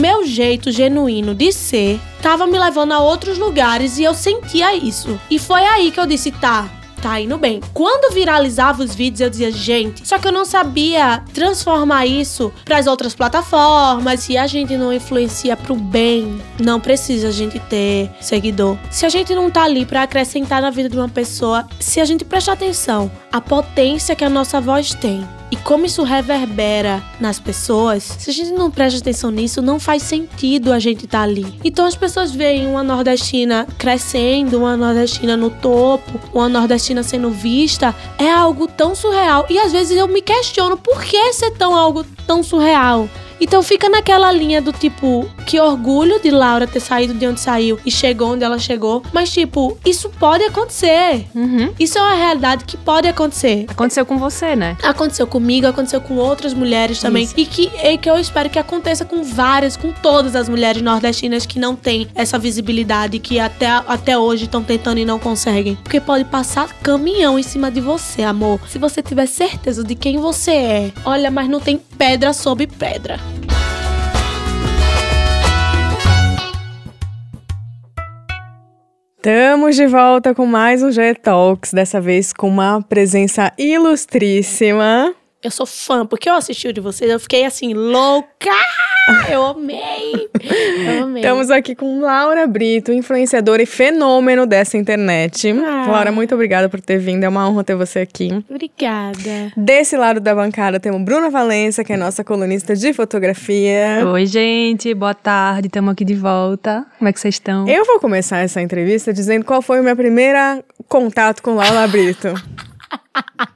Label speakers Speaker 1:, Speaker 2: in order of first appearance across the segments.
Speaker 1: meu jeito genuíno de ser tava me levando a outros lugares e eu sentia isso. E foi aí que eu disse, tá, tá indo bem. Quando viralizava os vídeos, eu dizia, gente, só que eu não sabia transformar isso para as outras plataformas. Se a gente não influencia pro bem, não precisa a gente ter seguidor. Se a gente não tá ali para acrescentar na vida de uma pessoa, se a gente prestar atenção, a potência que a nossa voz tem e como isso reverbera nas pessoas, se a gente não presta atenção nisso, não faz sentido a gente estar tá ali. Então as pessoas veem uma nordestina crescendo, uma nordestina no topo, uma nordestina sendo vista, é algo tão surreal. E às vezes eu me questiono por que ser tão algo tão surreal. Então fica naquela linha do tipo, que orgulho de Laura ter saído de onde saiu e chegou onde ela chegou. Mas, tipo, isso pode acontecer.
Speaker 2: Uhum.
Speaker 1: Isso é uma realidade que pode acontecer.
Speaker 2: Aconteceu com você, né?
Speaker 1: Aconteceu comigo, aconteceu com outras mulheres também. E que, e que eu espero que aconteça com várias, com todas as mulheres nordestinas que não têm essa visibilidade, que até, até hoje estão tentando e não conseguem. Porque pode passar caminhão em cima de você, amor. Se você tiver certeza de quem você é. Olha, mas não tem pedra sobre pedra.
Speaker 3: Estamos de volta com mais um G Talks, dessa vez com uma presença ilustríssima.
Speaker 1: Eu sou fã, porque eu assisti o de vocês, eu fiquei assim, louca! Eu amei! Eu amei.
Speaker 3: Estamos aqui com Laura Brito, influenciadora e fenômeno dessa internet.
Speaker 1: Ah.
Speaker 3: Laura, muito obrigada por ter vindo, é uma honra ter você aqui.
Speaker 1: Obrigada.
Speaker 3: Desse lado da bancada temos Bruna Valença, que é nossa colunista de fotografia.
Speaker 2: Oi, gente, boa tarde, estamos aqui de volta. Como é que vocês estão?
Speaker 3: Eu vou começar essa entrevista dizendo qual foi o meu primeiro contato com Laura Brito.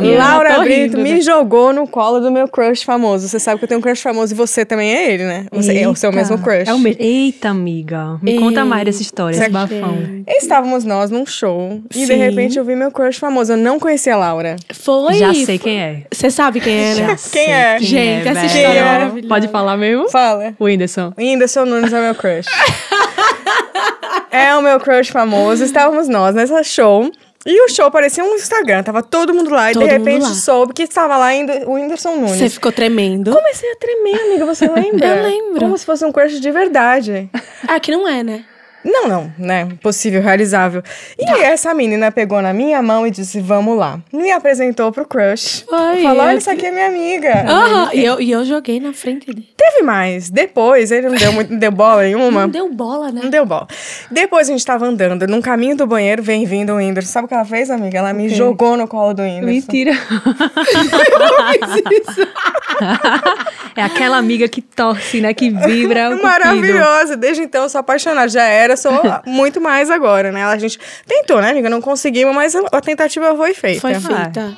Speaker 2: Minha.
Speaker 3: Laura Brito
Speaker 1: rindo,
Speaker 3: me
Speaker 1: né?
Speaker 3: jogou no colo do meu crush famoso. Você sabe que eu tenho um crush famoso e você também é ele, né? Você é o seu
Speaker 2: Eita.
Speaker 3: mesmo crush.
Speaker 2: É o mesmo. Eita, amiga. Me conta mais dessa história, esse bafão.
Speaker 3: Estávamos nós num show e de
Speaker 1: Sim.
Speaker 3: repente eu vi meu crush famoso. Eu não conhecia a Laura.
Speaker 1: Foi.
Speaker 2: Já sei quem é.
Speaker 1: Você sabe quem é, né?
Speaker 2: Já
Speaker 3: Quem
Speaker 2: sei
Speaker 3: é?
Speaker 1: Gente, essa
Speaker 2: velho.
Speaker 1: história é
Speaker 3: é?
Speaker 1: maravilhosa.
Speaker 2: Pode falar mesmo?
Speaker 3: Fala.
Speaker 2: O Whindersson.
Speaker 3: Whindersson Nunes é meu crush. é o meu crush famoso. Estávamos nós nessa show. E o show parecia um Instagram. Tava todo mundo lá.
Speaker 1: Todo
Speaker 3: e de repente soube que estava lá o Whindersson Nunes.
Speaker 1: Você ficou tremendo.
Speaker 3: Comecei a tremer, amiga. Você lembra?
Speaker 1: Eu lembro.
Speaker 3: Como se fosse um crush de verdade.
Speaker 1: Ah, que não é, né?
Speaker 3: Não, não, né? Possível, realizável. E
Speaker 1: Tá.
Speaker 3: essa menina pegou na minha mão e disse, vamos lá. Me apresentou pro crush.
Speaker 1: Foi,
Speaker 3: Falou, olha,
Speaker 1: eu-
Speaker 3: isso aqui é minha amiga.
Speaker 1: Aham, e eu, e eu joguei na frente dele.
Speaker 3: Teve mais. Depois, ele não deu, muito, não deu bola nenhuma.
Speaker 1: Não deu bola, né?
Speaker 3: Não deu bola. Depois a gente tava andando num caminho do banheiro, vem vindo o Whindersson. Sabe o que ela fez, amiga? Ela me jogou no colo do Whindersson.
Speaker 2: Mentira. é aquela amiga que torce, né? Que vibra.
Speaker 3: Maravilhosa. Desde então eu sou apaixonada. Já era, sou muito mais agora, né? A gente tentou, né, amiga? Não conseguimos, mas a tentativa foi feita.
Speaker 1: Foi feita.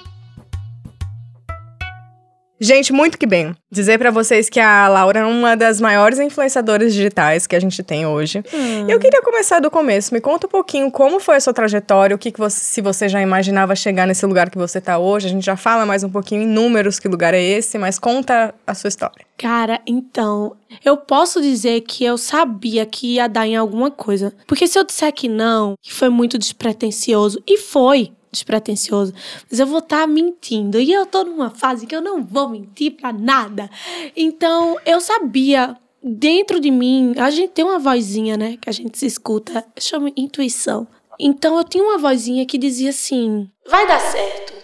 Speaker 3: Gente, muito que bem. Dizer pra vocês que a Laura é uma das maiores influenciadoras digitais que a gente tem hoje. Eu queria começar do começo. Me conta um pouquinho como foi a sua trajetória, o que, que você, se você já imaginava chegar nesse lugar que você tá hoje. A gente já fala mais um pouquinho em números que lugar é esse, mas conta a sua história.
Speaker 1: Cara, então, eu posso dizer que eu sabia que ia dar em alguma coisa. Porque se eu disser que não, que foi muito despretensioso, e foi despretensioso, mas eu vou estar mentindo. E eu tô numa fase que eu não vou mentir pra nada. Então, eu sabia. Dentro de mim, a gente tem uma vozinha, né? Que a gente se escuta, chama intuição. Então eu tinha uma vozinha que dizia assim: vai dar certo.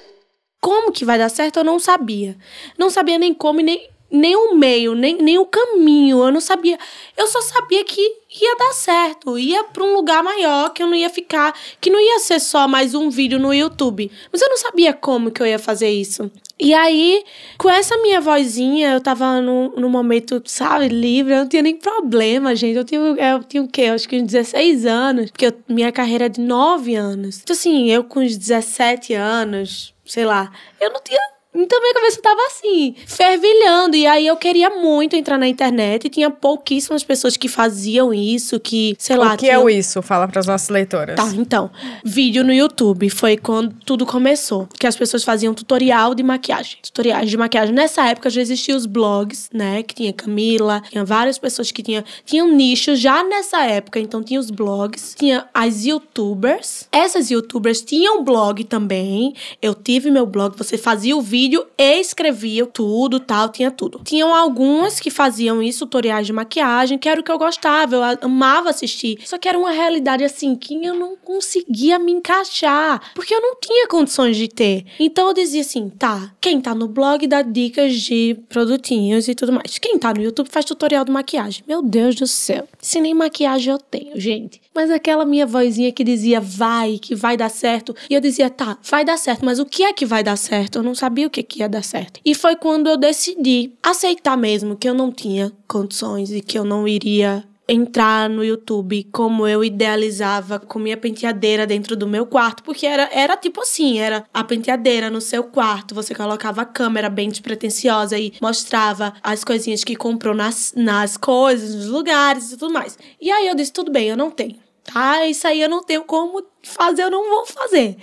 Speaker 1: Como que vai dar certo, eu não sabia. Não sabia nem como e nem, nem o meio, nem, nem o caminho. Eu não sabia. Eu só sabia que ia dar certo. Ia pra um lugar maior, que eu não ia ficar. Que não ia ser só mais um vídeo no YouTube. Mas eu não sabia como que eu ia fazer isso. E aí, com essa minha vozinha, eu tava num, num momento, sabe, livre, eu não tinha nem problema, gente. Eu tinha, eu tinha o quê? Eu acho que uns 16 anos, porque eu- minha carreira é de 9 anos. Então, assim, eu com uns 17 anos, sei lá, eu não tinha. Então minha cabeça tava assim, fervilhando. E aí eu queria muito entrar na internet e tinha pouquíssimas pessoas que faziam isso, que, sei lá.
Speaker 3: o que é
Speaker 1: tinham-
Speaker 3: o isso? Fala pras nossas leitoras.
Speaker 1: Tá, então. Vídeo no YouTube foi quando tudo começou. Que as pessoas faziam tutorial de maquiagem. Tutoriais de maquiagem. Nessa época já existiam os blogs, né? Que tinha Camila, tinha várias pessoas que tinham. Tinham nichos já nessa época. Então tinha os blogs, tinha as youtubers. Essas youtubers tinham blog também. Eu tive meu blog, você fazia o vídeo vídeo e escrevia tudo, tal, tinha tudo. Tinham algumas que faziam isso, tutoriais de maquiagem, que era o que eu gostava, eu amava assistir. Só que era uma realidade assim que eu não conseguia me encaixar, porque eu não tinha condições de ter. Então eu dizia assim, tá, quem tá no blog dá dicas de produtinhos e tudo mais. Quem tá no YouTube faz tutorial de maquiagem. Meu Deus do céu. Se nem maquiagem eu tenho, gente. Mas aquela minha vozinha que dizia vai, que vai dar certo. E eu dizia, tá, vai dar certo, mas o que é que vai dar certo? Eu não sabia o que, que ia dar certo. E foi quando eu decidi aceitar mesmo que eu não tinha condições e que eu não iria entrar no YouTube como eu idealizava com minha penteadeira dentro do meu quarto, porque era, era tipo assim, era a penteadeira no seu quarto, você colocava a câmera bem despretensiosa e mostrava as coisinhas que comprou nas, nas coisas, nos lugares e tudo mais. E aí eu disse, tudo bem, eu não tenho, tá? Isso aí eu não tenho como fazer, eu não vou fazer.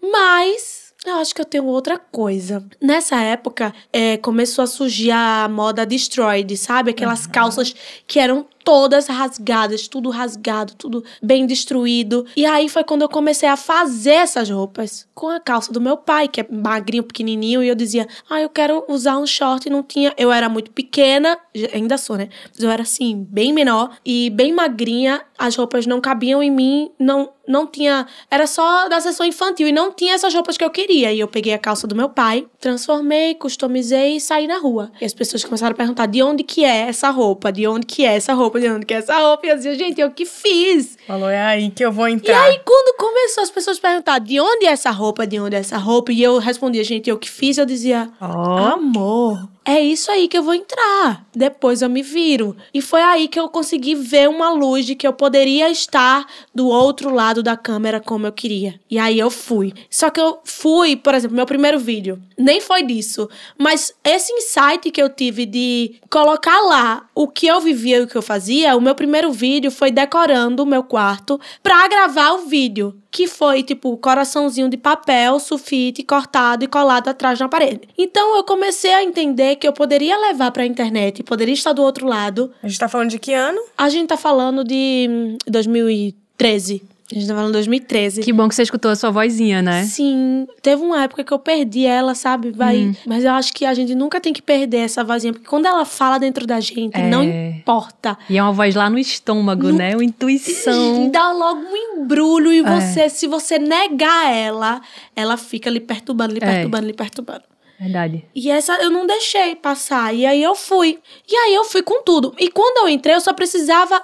Speaker 1: Mas eu acho que eu tenho outra coisa. Nessa época, é, começou a surgir a moda destroyed, sabe? Aquelas uhum. calças que eram todas rasgadas, tudo rasgado, tudo bem destruído. E aí foi quando eu comecei a fazer essas roupas com a calça do meu pai, que é magrinho, pequenininho, e eu dizia: "Ah, eu quero usar um short", e não tinha, eu era muito pequena, ainda sou, né? Mas eu era assim, bem menor e bem magrinha, as roupas não cabiam em mim, não não tinha, era só da sessão infantil e não tinha essas roupas que eu queria. E eu peguei a calça do meu pai, transformei, customizei e saí na rua. E as pessoas começaram a perguntar: "De onde que é essa roupa? De onde que é essa roupa?" Roupa, que é essa roupa? E eu dizia, gente, eu que fiz.
Speaker 3: Falou, é aí que eu vou entrar.
Speaker 1: E aí, quando começou as pessoas perguntar de onde é essa roupa, de onde é essa roupa, e eu respondia, gente, eu que fiz, eu dizia, oh. amor, é isso aí que eu vou entrar. Depois eu me viro. E foi aí que eu consegui ver uma luz de que eu poderia estar do outro lado da câmera como eu queria. E aí eu fui. Só que eu fui, por exemplo, meu primeiro vídeo, nem foi disso. Mas esse insight que eu tive de colocar lá o que eu vivia e o que eu fazia, o meu primeiro vídeo foi decorando o meu quarto pra gravar o vídeo que foi tipo coraçãozinho de papel, sulfite cortado e colado atrás na parede. Então eu comecei a entender que eu poderia levar para a internet, poderia estar do outro lado.
Speaker 3: A gente tá falando de que ano?
Speaker 1: A gente tá falando de 2013. A gente tá falando 2013.
Speaker 2: Que bom que você escutou a sua vozinha, né?
Speaker 1: Sim. Teve uma época que eu perdi ela, sabe? Vai. Hum. Mas eu acho que a gente nunca tem que perder essa vozinha, porque quando ela fala dentro da gente, é. não importa.
Speaker 2: E é uma voz lá no estômago, no... né? Uma intuição.
Speaker 1: E dá logo um embrulho e é. você, se você negar ela, ela fica lhe perturbando, lhe é. perturbando, é. lhe perturbando.
Speaker 2: Verdade.
Speaker 1: E essa eu não deixei passar. E aí eu fui. E aí eu fui com tudo. E quando eu entrei, eu só precisava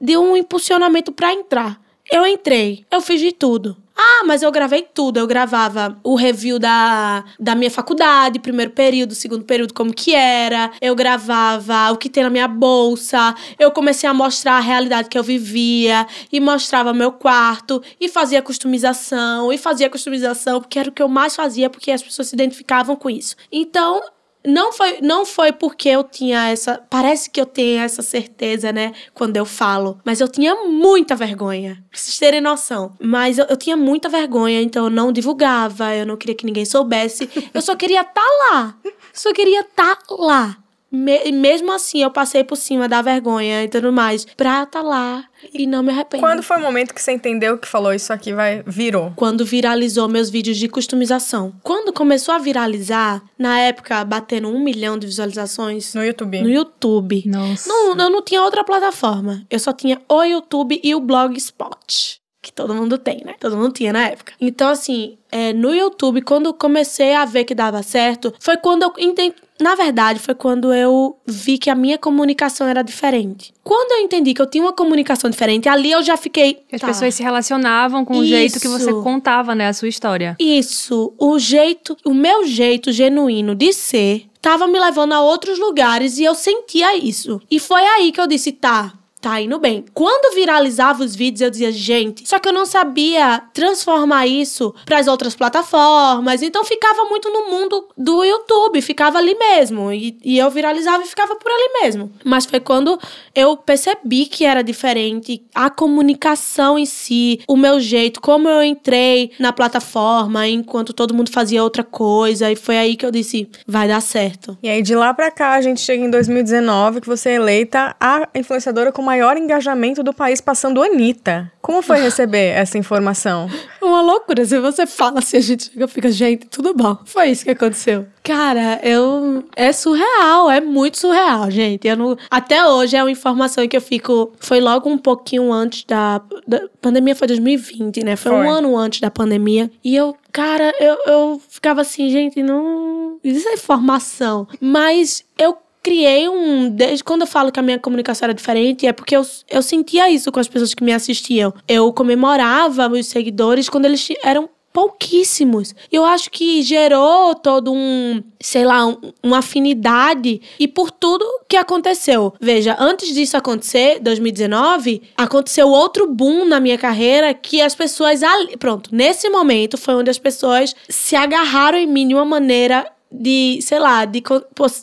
Speaker 1: de um impulsionamento para entrar. Eu entrei, eu fiz de tudo. Ah, mas eu gravei tudo. Eu gravava o review da, da minha faculdade, primeiro período, segundo período, como que era. Eu gravava o que tem na minha bolsa. Eu comecei a mostrar a realidade que eu vivia. E mostrava meu quarto. E fazia customização. E fazia customização, porque era o que eu mais fazia, porque as pessoas se identificavam com isso. Então, não foi, não foi porque eu tinha essa. Parece que eu tenho essa certeza, né? Quando eu falo. Mas eu tinha muita vergonha. Pra vocês terem noção. Mas eu, eu tinha muita vergonha, então eu não divulgava, eu não queria que ninguém soubesse. Eu só queria estar tá lá. Só queria estar tá lá. Me, mesmo assim, eu passei por cima da vergonha e tudo mais pra estar tá lá e não me arrependo.
Speaker 3: Quando foi o momento que você entendeu que falou isso aqui vai virou?
Speaker 1: Quando viralizou meus vídeos de customização. Quando começou a viralizar, na época, batendo um milhão de visualizações.
Speaker 3: No YouTube.
Speaker 1: No YouTube.
Speaker 2: Nossa.
Speaker 1: Não, eu não tinha outra plataforma. Eu só tinha o YouTube e o Blogspot que todo mundo tem, né? Todo mundo tinha na época. Então, assim, é, no YouTube, quando comecei a ver que dava certo, foi quando eu entendi. Na verdade, foi quando eu vi que a minha comunicação era diferente. Quando eu entendi que eu tinha uma comunicação diferente, ali eu já fiquei.
Speaker 2: As tá. pessoas se relacionavam com o Isso. jeito que você contava, né, a sua história.
Speaker 1: Isso. O jeito, o meu jeito genuíno de ser, tava me levando a outros lugares e eu sentia isso. E foi aí que eu disse, tá, tá indo bem. Quando viralizava os vídeos, eu dizia, gente, só que eu não sabia transformar isso para as outras plataformas, então ficava muito no mundo do YouTube, ficava ali mesmo. E, e, eu viralizava e ficava por ali mesmo. Mas foi quando eu percebi que era diferente, a comunicação em si, o meu jeito, como eu entrei na plataforma enquanto todo mundo fazia outra coisa, e foi aí que eu disse, vai dar certo.
Speaker 3: E aí de lá para cá, a gente chega em 2019, que você é eleita a influenciadora com maior engajamento do país passando Anitta. Como foi receber essa informação?
Speaker 1: Uma loucura. Se você fala assim, a gente chega fica, gente, tudo bom. Foi isso que aconteceu. Cara, eu. É surreal, é muito surreal, gente. Eu não... Até hoje é uma informação que eu fico. Foi logo um pouquinho antes da. da... pandemia foi 2020, né? Foi,
Speaker 3: Foi.
Speaker 1: um ano antes da pandemia. E eu, cara, eu, eu ficava assim, gente, não. Isso é informação. Mas eu criei um. Desde quando eu falo que a minha comunicação era diferente, é porque eu, eu sentia isso com as pessoas que me assistiam. Eu comemorava meus seguidores quando eles eram pouquíssimos. Eu acho que gerou todo um, sei lá, um- uma afinidade e por tudo que aconteceu. Veja, antes disso acontecer, 2019, aconteceu outro boom na minha carreira que as pessoas ali, pronto, nesse momento foi onde as pessoas se agarraram em mim de uma maneira de, sei lá, de,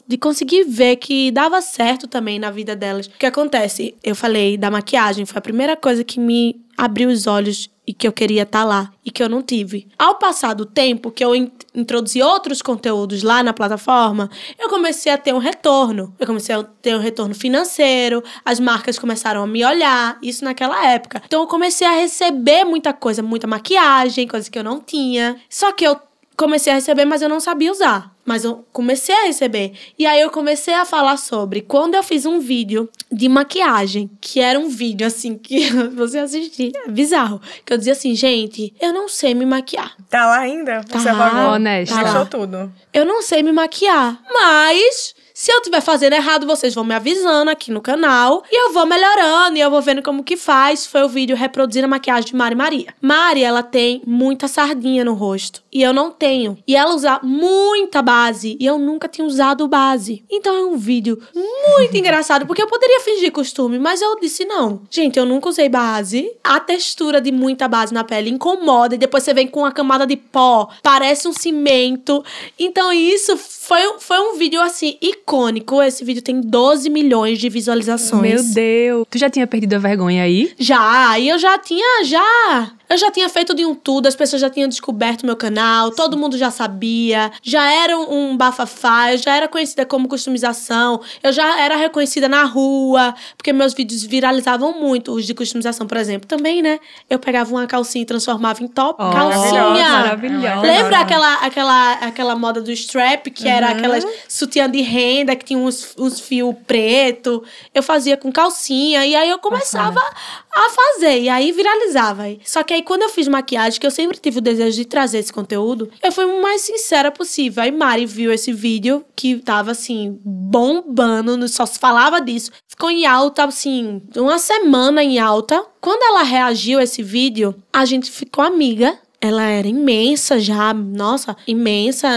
Speaker 1: de conseguir ver que dava certo também na vida delas. O que acontece? Eu falei da maquiagem, foi a primeira coisa que me abriu os olhos e que eu queria estar lá e que eu não tive. Ao passar do tempo que eu in- introduzi outros conteúdos lá na plataforma, eu comecei a ter um retorno. Eu comecei a ter um retorno financeiro, as marcas começaram a me olhar, isso naquela época. Então eu comecei a receber muita coisa, muita maquiagem, coisa que eu não tinha. Só que eu comecei a receber, mas eu não sabia usar. Mas eu comecei a receber. E aí eu comecei a falar sobre quando eu fiz um vídeo de maquiagem, que era um vídeo assim que você assistir, é bizarro. Que eu dizia assim, gente, eu não sei me maquiar.
Speaker 3: Tá lá ainda? Você
Speaker 1: Tá,
Speaker 3: apagou?
Speaker 2: honesta.
Speaker 1: Tá
Speaker 3: Fechou
Speaker 1: lá.
Speaker 3: tudo.
Speaker 1: Eu não sei me maquiar. Mas se eu estiver fazendo errado, vocês vão me avisando aqui no canal. E eu vou melhorando e eu vou vendo como que faz. Foi o vídeo reproduzindo a maquiagem de Mari Maria. Mari, ela tem muita sardinha no rosto. E eu não tenho. E ela usa muita base. E eu nunca tinha usado base. Então é um vídeo muito engraçado. Porque eu poderia fingir costume, mas eu disse não. Gente, eu nunca usei base. A textura de muita base na pele incomoda. E depois você vem com uma camada de pó. Parece um cimento. Então isso foi, foi um vídeo assim icônico. Esse vídeo tem 12 milhões de visualizações.
Speaker 2: Meu Deus. Tu já tinha perdido a vergonha aí?
Speaker 1: Já, e eu já tinha, já. Eu já tinha feito de um tudo, as pessoas já tinham descoberto meu canal, todo mundo já sabia, já era um bafafá, eu já era conhecida como customização, eu já era reconhecida na rua, porque meus vídeos viralizavam muito, os de customização, por exemplo. Também, né? Eu pegava uma calcinha e transformava em top.
Speaker 2: Oh,
Speaker 1: calcinha!
Speaker 2: maravilhosa.
Speaker 1: Lembra aquela, aquela, aquela moda do strap, que era
Speaker 3: Uhum.
Speaker 1: aquelas sutiã de renda, que tinha uns, uns fios preto? Eu fazia com calcinha, e aí eu começava a fazer, e aí viralizava. Só que aí quando eu fiz maquiagem, que eu sempre tive o desejo de trazer esse conteúdo, eu fui o mais sincera possível. Aí Mari viu esse vídeo, que tava assim, bombando, só se falava disso. Ficou em alta, assim, uma semana em alta. Quando ela reagiu a esse vídeo, a gente ficou amiga. Ela era imensa já, nossa, imensa.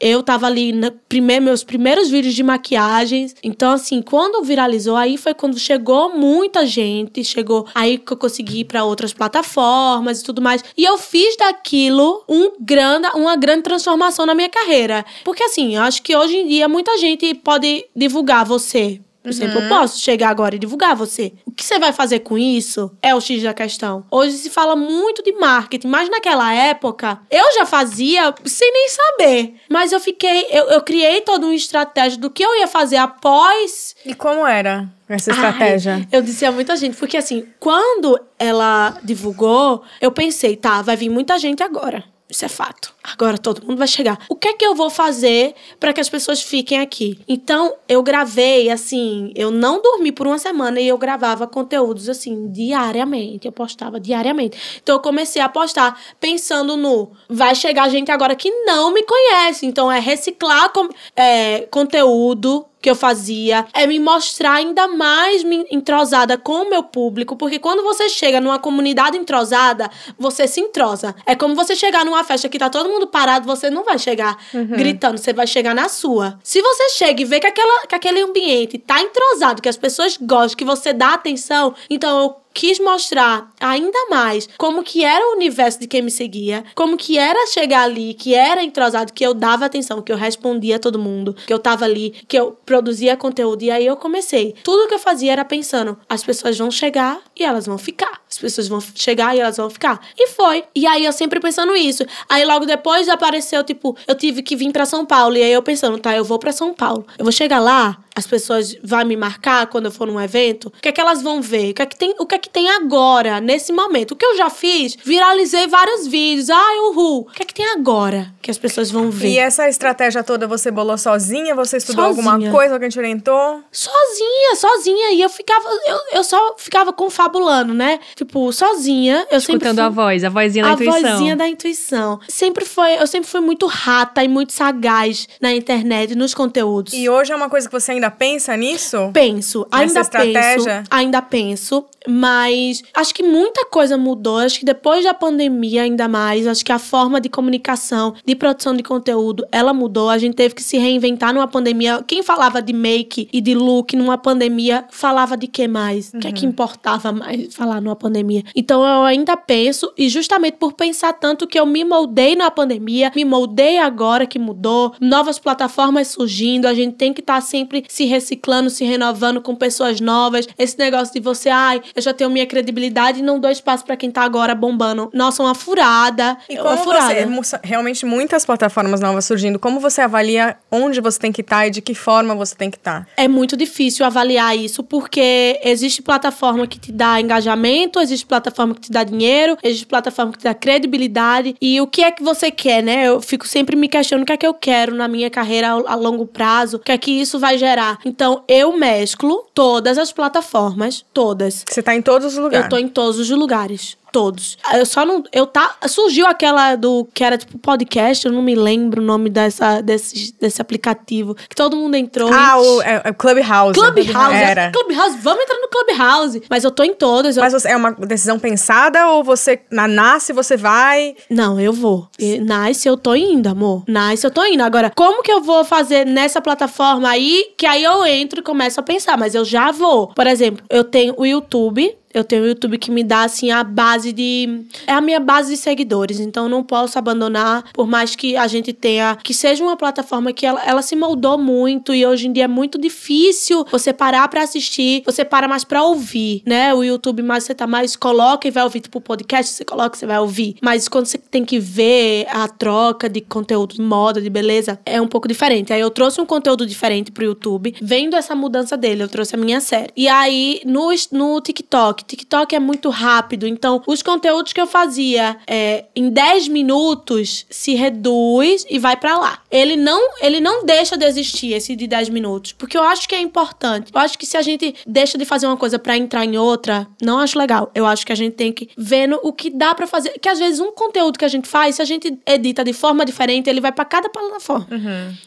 Speaker 1: Eu tava ali na primeir, meus primeiros vídeos de maquiagens. Então, assim, quando viralizou, aí foi quando chegou muita gente. Chegou aí que eu consegui ir pra outras plataformas e tudo mais. E eu fiz daquilo um grande, uma grande transformação na minha carreira. Porque, assim, eu acho que hoje em dia muita gente pode divulgar você. Por exemplo, eu posso chegar agora e divulgar você. O que você vai fazer com isso é o X da questão. Hoje se fala muito de marketing, mas naquela época eu já fazia sem nem saber. Mas eu fiquei, eu, eu criei toda uma estratégia do que eu ia fazer após
Speaker 3: E como era essa estratégia?
Speaker 1: Ai, eu disse a muita gente, porque assim, quando ela divulgou, eu pensei, tá, vai vir muita gente agora. Isso é fato. Agora todo mundo vai chegar. O que é que eu vou fazer para que as pessoas fiquem aqui? Então, eu gravei assim, eu não dormi por uma semana e eu gravava conteúdos assim diariamente, eu postava diariamente. Então, eu comecei a postar pensando no vai chegar gente agora que não me conhece. Então, é reciclar com- é, conteúdo que eu fazia é me mostrar ainda mais me- entrosada com o meu público, porque quando você chega numa comunidade entrosada, você se entrosa. É como você chegar numa festa que tá todo mundo parado, você não vai chegar gritando, você vai chegar na sua. Se você chega e vê que, aquela, que aquele ambiente tá entrosado, que as pessoas gostam, que você dá atenção, então eu quis mostrar ainda mais como que era o universo de quem me seguia, como que era chegar ali, que era entrosado, que eu dava atenção, que eu respondia a todo mundo, que eu tava ali, que eu produzia conteúdo. E aí eu comecei. Tudo que eu fazia era pensando, as pessoas vão chegar e elas vão ficar. As pessoas vão chegar e elas vão ficar. E foi. E aí eu sempre pensando isso. Aí logo depois apareceu, tipo, eu tive que vir pra São Paulo. E aí eu pensando, tá, eu vou pra São Paulo. Eu vou chegar lá, as pessoas vão me marcar quando eu for num evento? O que é que elas vão ver? O que é que tem, o que é que tem agora, nesse momento? O que eu já fiz? Viralizei vários vídeos. Ai, uhul. O que é que tem agora que as pessoas vão ver?
Speaker 3: E essa estratégia toda você bolou sozinha? Você estudou
Speaker 1: Sozinha.
Speaker 3: alguma coisa? Alguém te orientou?
Speaker 1: Sozinha, sozinha. E eu ficava, eu, eu só ficava confabulando, né? Tipo, sozinha. Eu sempre
Speaker 2: Escutando
Speaker 1: fui-
Speaker 2: a voz, a vozinha da
Speaker 1: a
Speaker 2: intuição.
Speaker 1: vozinha da intuição. Sempre foi, eu sempre fui muito rata e muito sagaz na internet, nos conteúdos.
Speaker 3: E hoje é uma coisa que você ainda pensa nisso?
Speaker 1: Penso, ainda
Speaker 3: Nessa estratégia?
Speaker 1: penso, ainda penso, mas acho que muita coisa mudou. Acho que depois da pandemia, ainda mais, acho que a forma de comunicação, de produção de conteúdo, ela mudou. A gente teve que se reinventar numa pandemia. Quem falava de make e de look numa pandemia, falava de que mais? O que é que importava mais falar numa pandemia? Então eu ainda penso, e justamente por pensar tanto que eu me moldei na pandemia, me moldei agora que mudou, novas plataformas surgindo, a gente tem que estar sempre se reciclando, se renovando com pessoas novas. Esse negócio de você, ai, eu já tenho minha credibilidade e não dou espaço pra quem tá agora bombando. Nossa, uma furada.
Speaker 3: E
Speaker 1: uma
Speaker 3: como
Speaker 1: furada.
Speaker 3: você, realmente muitas plataformas novas surgindo, como você avalia onde você tem que estar e de que forma você tem que estar?
Speaker 1: É muito difícil avaliar isso, porque existe plataforma que te dá engajamento, existe plataforma que te dá dinheiro, existe plataforma que te dá credibilidade. E o que é que você quer, né? Eu fico sempre me questionando o que é que eu quero na minha carreira a, a longo prazo, o que é que isso vai gerar. Então, eu mesclo todas as plataformas, todas.
Speaker 3: Você tá em todos os lugares.
Speaker 1: Eu tô em todos os lugares. Todos. Eu só não. Eu tá. Surgiu aquela do. Que era tipo podcast, eu não me lembro o nome dessa, desse, desse aplicativo. Que todo mundo entrou.
Speaker 3: Ah, o é, é Clubhouse.
Speaker 1: Clubhouse.
Speaker 3: Era.
Speaker 1: Clubhouse, vamos entrar no Clubhouse. Mas eu tô em todas. eu-
Speaker 3: Mas você, é uma decisão pensada ou você na nasce você vai?
Speaker 1: Não, eu vou. E Nice, eu tô indo, amor. Nice, eu tô indo. Agora, como que eu vou fazer nessa plataforma aí? Que aí eu entro e começo a pensar. Mas eu já vou. Por exemplo, eu tenho o YouTube. Eu tenho o YouTube que me dá, assim, a base de. É a minha base de seguidores. Então, não posso abandonar, por mais que a gente tenha. Que seja uma plataforma que ela, ela se moldou muito e hoje em dia é muito difícil você parar pra assistir. Você para mais pra ouvir, né? O YouTube, mais você tá mais. Coloca e vai ouvir. Tipo, podcast, você coloca e você vai ouvir. Mas quando você tem que ver a troca de conteúdo de moda, de beleza, é um pouco diferente. Aí eu trouxe um conteúdo diferente pro YouTube, vendo essa mudança dele. Eu trouxe a minha série. E aí, no, no TikTok, TikTok é muito rápido. Então, os conteúdos que eu fazia é, em 10 minutos se reduz e vai pra lá. Ele não, ele não deixa de existir, esse de 10 minutos. Porque eu acho que é importante. Eu acho que se a gente deixa de fazer uma coisa pra entrar em outra, não acho legal. Eu acho que a gente tem que vendo o que dá pra fazer. Que às vezes um conteúdo que a gente faz, se a gente edita de forma diferente, ele vai pra cada plataforma.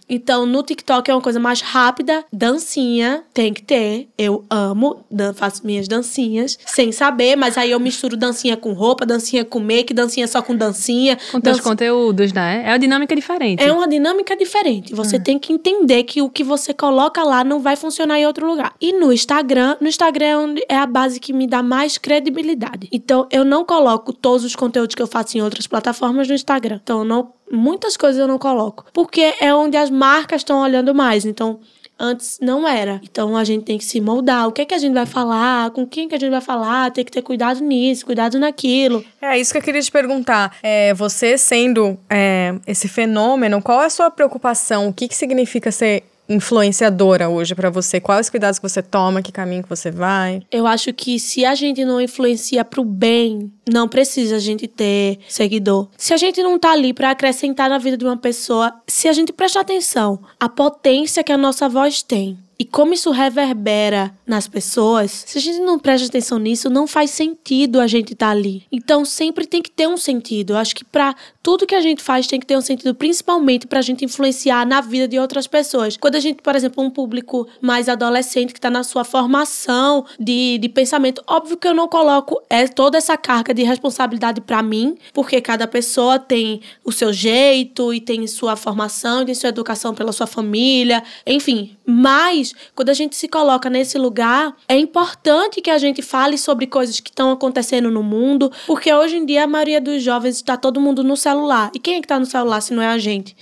Speaker 1: Então, no TikTok é uma coisa mais rápida, dancinha, tem que ter. Eu amo, faço minhas dancinhas, sem saber, mas aí eu misturo dancinha com roupa, dancinha com make, dancinha só com dancinha.
Speaker 2: Com teus
Speaker 1: dança-
Speaker 2: conteúdos, né? É uma dinâmica diferente.
Speaker 1: é uma dinâmica diferente. Você tem que entender que o que você coloca lá não vai funcionar em outro lugar. E no Instagram, no Instagram é, onde é a base que me dá mais credibilidade. Então, eu não coloco todos os conteúdos que eu faço em outras plataformas no Instagram. Então, eu não, muitas coisas eu não coloco. Porque é onde as marcas estão olhando mais. Então, Antes não era. Então a gente tem que se moldar. O que é que a gente vai falar? Com quem que a gente vai falar? Tem que ter cuidado nisso, cuidado naquilo.
Speaker 3: É isso que eu queria te perguntar. É, você sendo é, esse fenômeno, qual é a sua preocupação? O que, que significa ser influenciadora hoje pra você? Quais os cuidados que você toma? Que caminho que você vai?
Speaker 1: Eu acho que se a gente não influencia pro bem, não precisa a gente ter seguidor. Se a gente não tá ali pra acrescentar na vida de uma pessoa, se a gente prestar atenção, a potência que a nossa voz tem. E como isso reverbera nas pessoas, se a gente não presta atenção nisso, não faz sentido a gente estar ali. Então sempre tem que ter um sentido. Eu acho que pra tudo que a gente faz tem que ter um sentido, principalmente pra gente influenciar na vida de outras pessoas. Quando a gente, por exemplo, um público mais adolescente que tá na sua formação de, de pensamento, óbvio que eu não coloco é, toda essa carga de responsabilidade pra mim, porque cada pessoa tem o seu jeito e tem sua formação, e tem sua educação pela sua família, enfim. Mas quando a gente se coloca nesse lugar, é importante que a gente fale sobre coisas que estão acontecendo no mundo, porque hoje em dia a maioria dos jovens está todo mundo no celular. E quem é que tá no celular se não é a gente?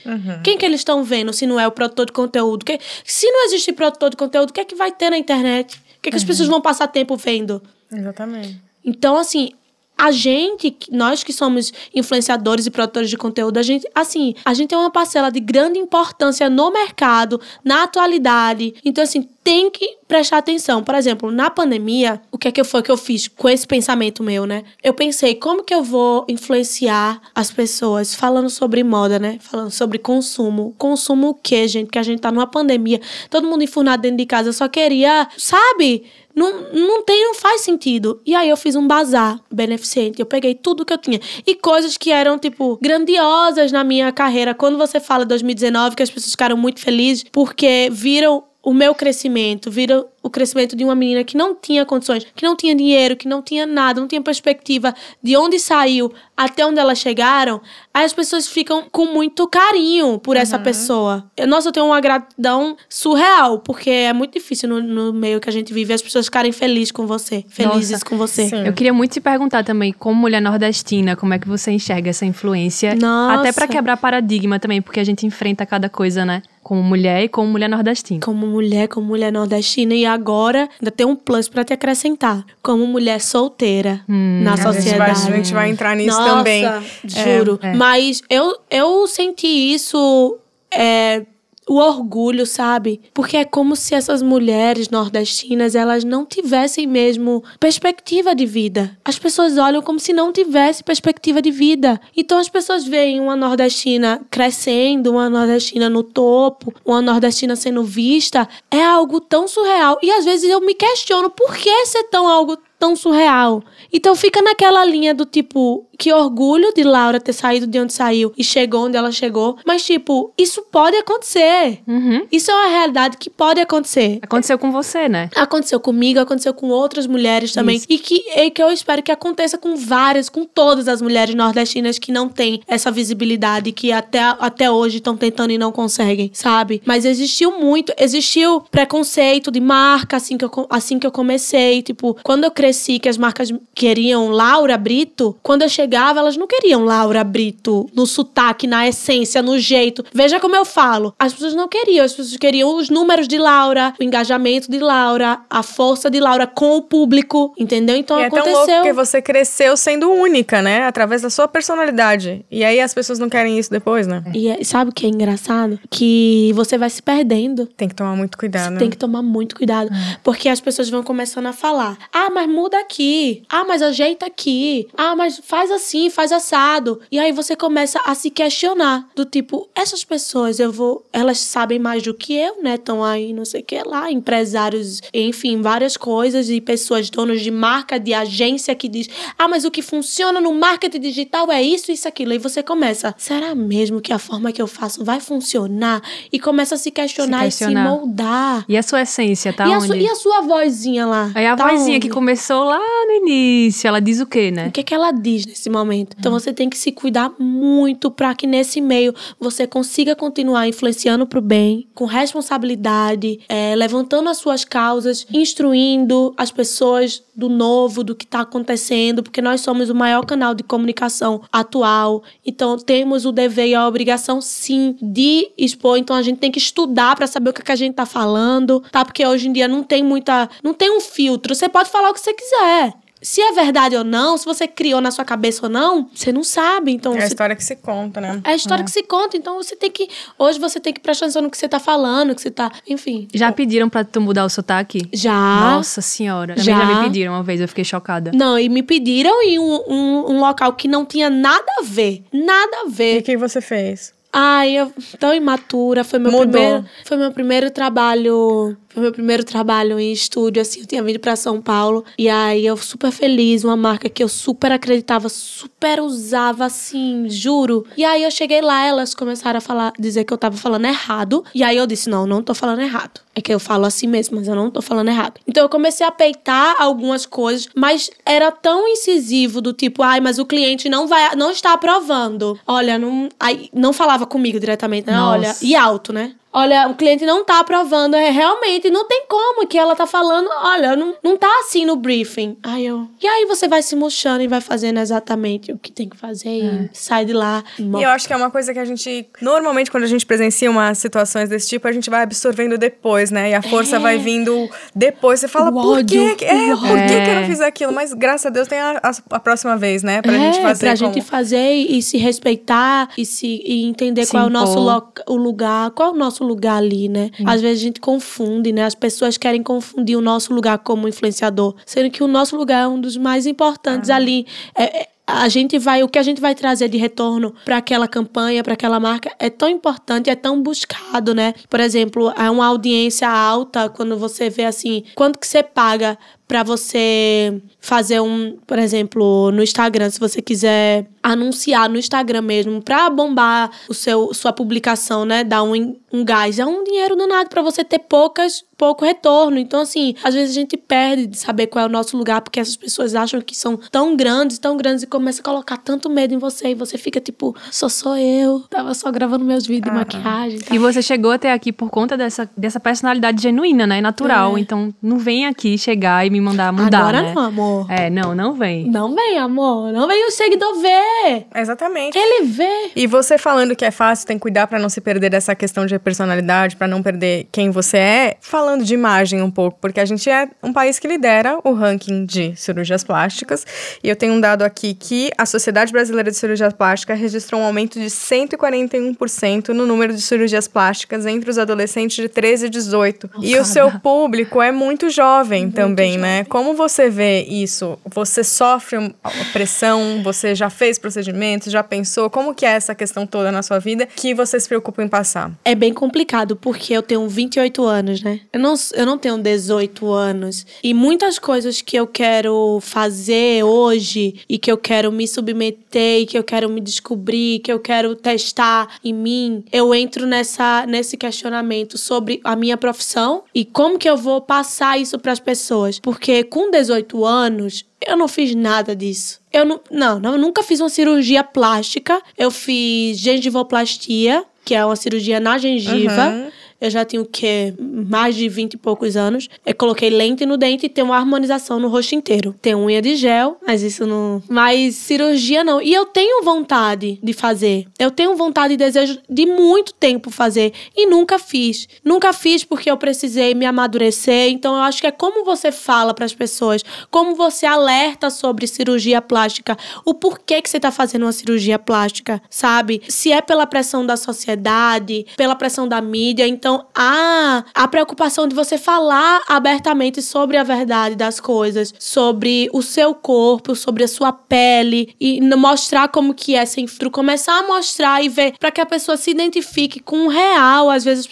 Speaker 1: Quem que eles estão vendo se não é o produtor de conteúdo? Que- se não existe produtor de conteúdo, o que é que vai ter na internet? O que, é que as pessoas vão passar tempo vendo?
Speaker 3: Exatamente.
Speaker 1: Então, assim, a gente, nós que somos influenciadores e produtores de conteúdo, a gente, assim, a gente tem uma parcela de grande importância no mercado, na atualidade. Então, assim, tem que prestar atenção. Por exemplo, na pandemia, o que é que foi que eu fiz com esse pensamento meu, né? Eu pensei, como que eu vou influenciar as pessoas falando sobre moda, né? Falando sobre consumo. Consumo o quê, gente? Que a gente tá numa pandemia, todo mundo enfurnado dentro de casa, só queria, sabe? Não, não tem, não faz sentido. E aí eu fiz um bazar beneficente. Eu peguei tudo que eu tinha. E coisas que eram, tipo, grandiosas na minha carreira. Quando você fala 2019, que as pessoas ficaram muito felizes porque viram o meu crescimento, vira o crescimento de uma menina que não tinha condições, que não tinha dinheiro, que não tinha nada, não tinha perspectiva de onde saiu até onde elas chegaram, aí as pessoas ficam com muito carinho por essa pessoa. Eu, nossa, eu tenho uma gratidão surreal, porque é muito difícil no, no meio que a gente vive as pessoas ficarem felizes com você, felizes
Speaker 2: Nossa,
Speaker 1: com você.
Speaker 3: sim.
Speaker 2: Eu queria muito te perguntar também, como mulher nordestina, como é que você enxerga essa influência?
Speaker 1: Nossa.
Speaker 2: Até pra quebrar paradigma também, porque a gente enfrenta cada coisa, né? Como mulher e como mulher nordestina.
Speaker 1: Como mulher, como mulher nordestina, e agora ainda tem um plus pra te acrescentar. Como mulher solteira na
Speaker 3: A gente, vai,
Speaker 1: sociedade.
Speaker 3: a gente vai entrar nisso
Speaker 1: Nossa,
Speaker 3: também.
Speaker 1: Juro.
Speaker 2: É, é.
Speaker 1: Mas eu, eu senti isso. É, o orgulho, sabe? Porque é como se essas mulheres nordestinas, elas não tivessem mesmo perspectiva de vida. As pessoas olham como se não tivesse perspectiva de vida. Então as pessoas veem uma nordestina crescendo, uma nordestina no topo, uma nordestina sendo vista, é algo tão surreal. E às vezes eu me questiono por que ser tão algo tão surreal. Então fica naquela linha do tipo, que orgulho de Laura ter saído de onde saiu e chegou onde ela chegou. Mas, tipo, isso pode acontecer.
Speaker 2: Uhum.
Speaker 1: Isso é uma realidade que pode acontecer.
Speaker 2: Aconteceu com você, né?
Speaker 1: Aconteceu comigo, aconteceu com outras mulheres também.
Speaker 2: Isso.
Speaker 1: E que, e que eu espero que aconteça com várias, com todas as mulheres nordestinas que não têm essa visibilidade, que até, até hoje estão tentando e não conseguem, sabe? Mas existiu muito, existiu preconceito de marca assim que eu, assim que eu comecei. Tipo, quando eu cresci, que as marcas queriam Laura Brito, quando eu chegava, elas não queriam Laura Brito no sotaque, na essência, no jeito. Veja como eu falo. As pessoas não queriam, as pessoas queriam os números de Laura, o engajamento de Laura, a força de Laura com o público, entendeu? Então
Speaker 3: E é tão louco
Speaker 1: aconteceu.
Speaker 3: porque você cresceu sendo única, né? Através da sua personalidade. E aí as pessoas não querem isso depois, né?
Speaker 1: E é- sabe o que é engraçado? Que você vai se perdendo.
Speaker 3: Tem que tomar muito cuidado,
Speaker 1: Você
Speaker 3: né?
Speaker 1: tem que tomar muito cuidado. Porque as pessoas vão começando a falar: ah, mas muda aqui. Ah, mas ajeita aqui. Ah, mas faz assim, faz assado. E aí você começa a se questionar: do tipo, essas pessoas, eu vou. Elas sabem mais do que eu, né? Estão aí, não sei o que lá, empresários, enfim, várias coisas. E pessoas donas de marca, de agência que diz: ah, mas o que funciona no marketing digital é isso, isso, aquilo. E você começa: será mesmo que a forma que eu faço vai funcionar? E começa a se questionar, e se
Speaker 2: questionar.
Speaker 1: moldar.
Speaker 2: E a sua essência, tá
Speaker 1: e, a
Speaker 2: onde?
Speaker 1: sua, e a sua vozinha lá?
Speaker 2: Aí a
Speaker 1: Tá
Speaker 2: vozinha
Speaker 1: onde?
Speaker 2: que começou lá no início, ela diz o quê, né?
Speaker 1: O que, é que ela diz nesse momento? Então você tem que se cuidar muito para que nesse meio você consiga continuar influenciando pro bem, com responsabilidade, é, levantando as suas causas, instruindo as pessoas do novo, do que tá acontecendo, porque nós somos o maior canal de comunicação atual. Então temos o dever e a obrigação sim de expor. Então a gente tem que estudar para saber o que, é que a gente tá falando, tá? Porque hoje em dia não tem muita, não tem um filtro. Você pode falar o que você quiser. Se é verdade ou não, se você criou na sua cabeça ou não, você não sabe. Então,
Speaker 3: É a história que se conta, né?
Speaker 1: é a história que se conta, então você tem que. Hoje você tem que prestar atenção no que você tá falando, que você tá. Enfim.
Speaker 2: Já pediram pra tu mudar o sotaque?
Speaker 1: Já.
Speaker 2: Nossa senhora. Já.
Speaker 1: Já.
Speaker 2: me pediram uma vez, eu fiquei chocada.
Speaker 1: Não, e me pediram em um, um, um local que não tinha nada a ver. Nada a
Speaker 3: E
Speaker 1: ver.
Speaker 3: o que você fez?
Speaker 1: Ai, eu tão imatura. Foi meu
Speaker 3: Mudou.
Speaker 1: primeiro. Foi meu primeiro trabalho. Foi meu primeiro trabalho em estúdio, assim. Eu tinha vindo pra São Paulo. E aí eu super feliz, uma marca que eu super acreditava, super usava, assim, juro. E aí eu cheguei lá, elas começaram a falar, dizer que eu tava falando errado. E aí eu disse: não, não tô falando errado. É que eu falo assim mesmo, mas eu não tô falando errado. Então eu comecei a peitar algumas coisas, mas era tão incisivo do tipo, ai, mas o cliente não vai, não está aprovando. Olha, não, aí não falava comigo diretamente, né?
Speaker 2: Nossa.
Speaker 1: Olha, e alto, né? Olha, o cliente não tá aprovando, é realmente, não tem como que ela tá falando, olha, não, não tá assim no briefing. Aí eu. E aí você vai se murchando e vai fazendo exatamente o que tem que fazer e sai de lá.
Speaker 3: E eu acho que é uma coisa que a gente, normalmente, quando a gente presencia umas situações desse tipo, a gente vai absorvendo depois, né? E a força vai vindo depois. Você fala,
Speaker 1: O
Speaker 3: por que,
Speaker 1: ódio,
Speaker 3: que- é,
Speaker 1: o
Speaker 3: por que, que eu não fiz aquilo? Mas graças a Deus tem a, a- a próxima vez, né? Pra
Speaker 1: é,
Speaker 3: gente fazer.
Speaker 1: pra
Speaker 3: como-
Speaker 1: gente fazer e se respeitar e, se, e entender
Speaker 2: Se
Speaker 1: qual é o nosso
Speaker 2: impor.
Speaker 1: loca- o lugar, qual é o nosso nosso lugar ali, né? Às vezes a gente confunde, né? As pessoas querem confundir o nosso lugar como influenciador, sendo que o nosso lugar é um dos mais importantes ali. É, é- a gente vai, o que a gente vai trazer de retorno para aquela campanha, para aquela marca, é tão importante, é tão buscado, né? Por exemplo, é uma audiência alta quando você vê assim, quanto que você paga para você fazer um, por exemplo, no Instagram, se você quiser anunciar no Instagram mesmo para bombar o seu sua publicação, né, dar um, um gás, é um dinheiro danado para você ter poucas pouco retorno. Então assim, às vezes a gente perde de saber qual é o nosso lugar porque essas pessoas acham que são tão grandes, tão grandes e começa a colocar tanto medo em você e você fica tipo, só sou eu, tava só gravando meus vídeos de maquiagem. tá?
Speaker 2: E você chegou até aqui por conta dessa, dessa personalidade genuína, né? Natural.
Speaker 1: É.
Speaker 2: Então, não vem aqui chegar e me mandar mudar,
Speaker 1: Agora
Speaker 2: né?
Speaker 1: não, amor.
Speaker 2: É, não, não vem.
Speaker 1: Não vem, amor. Não vem o seguidor ver.
Speaker 3: Exatamente.
Speaker 1: Ele vê.
Speaker 3: E você falando que é fácil, tem que cuidar pra não se perder dessa questão de personalidade, pra não perder quem você é. Falando de imagem um pouco, porque a gente é um país que lidera o ranking de cirurgias plásticas. E eu tenho um dado aqui que a Sociedade Brasileira de Cirurgia Plástica registrou um aumento de 141% no número de cirurgias plásticas entre os adolescentes de 13 e 18. e o seu público é muito jovem também, né? Como você vê isso? Você sofre pressão? Você já fez procedimentos? Já pensou? Como que é essa questão toda na sua vida que você se preocupa em passar?
Speaker 1: É bem complicado, porque eu tenho 28 anos, né? Eu não, eu não tenho 18 anos. E muitas coisas que eu quero fazer hoje, e que eu quero me submeter, e que eu quero me descobrir, que eu quero testar em mim, eu entro nessa, nesse questionamento sobre a minha profissão e como que eu vou passar isso para as pessoas. Com 18 anos, eu não fiz nada disso. Eu não, não, nunca fiz uma cirurgia plástica. Eu fiz gengivoplastia, que é uma cirurgia na gengiva. Eu já tinha o quê? Mais de 20 e poucos anos. Eu coloquei lente no dente e tem uma harmonização no rosto inteiro. Tem unha de gel, mas isso não. Mas cirurgia não. E eu tenho vontade de fazer. Eu tenho vontade e desejo de muito tempo fazer. E nunca fiz. Nunca fiz porque eu precisei me amadurecer. Então eu acho que é como você fala para as pessoas, como você alerta sobre cirurgia plástica, o porquê que você tá fazendo uma cirurgia plástica, sabe? Se é pela pressão da sociedade, pela pressão da mídia, então há a preocupação de você falar abertamente sobre a verdade das coisas, sobre o seu corpo, sobre a sua pele e mostrar como que é sem filtro, começar a mostrar e ver para que a pessoa se identifique com o real. Às vezes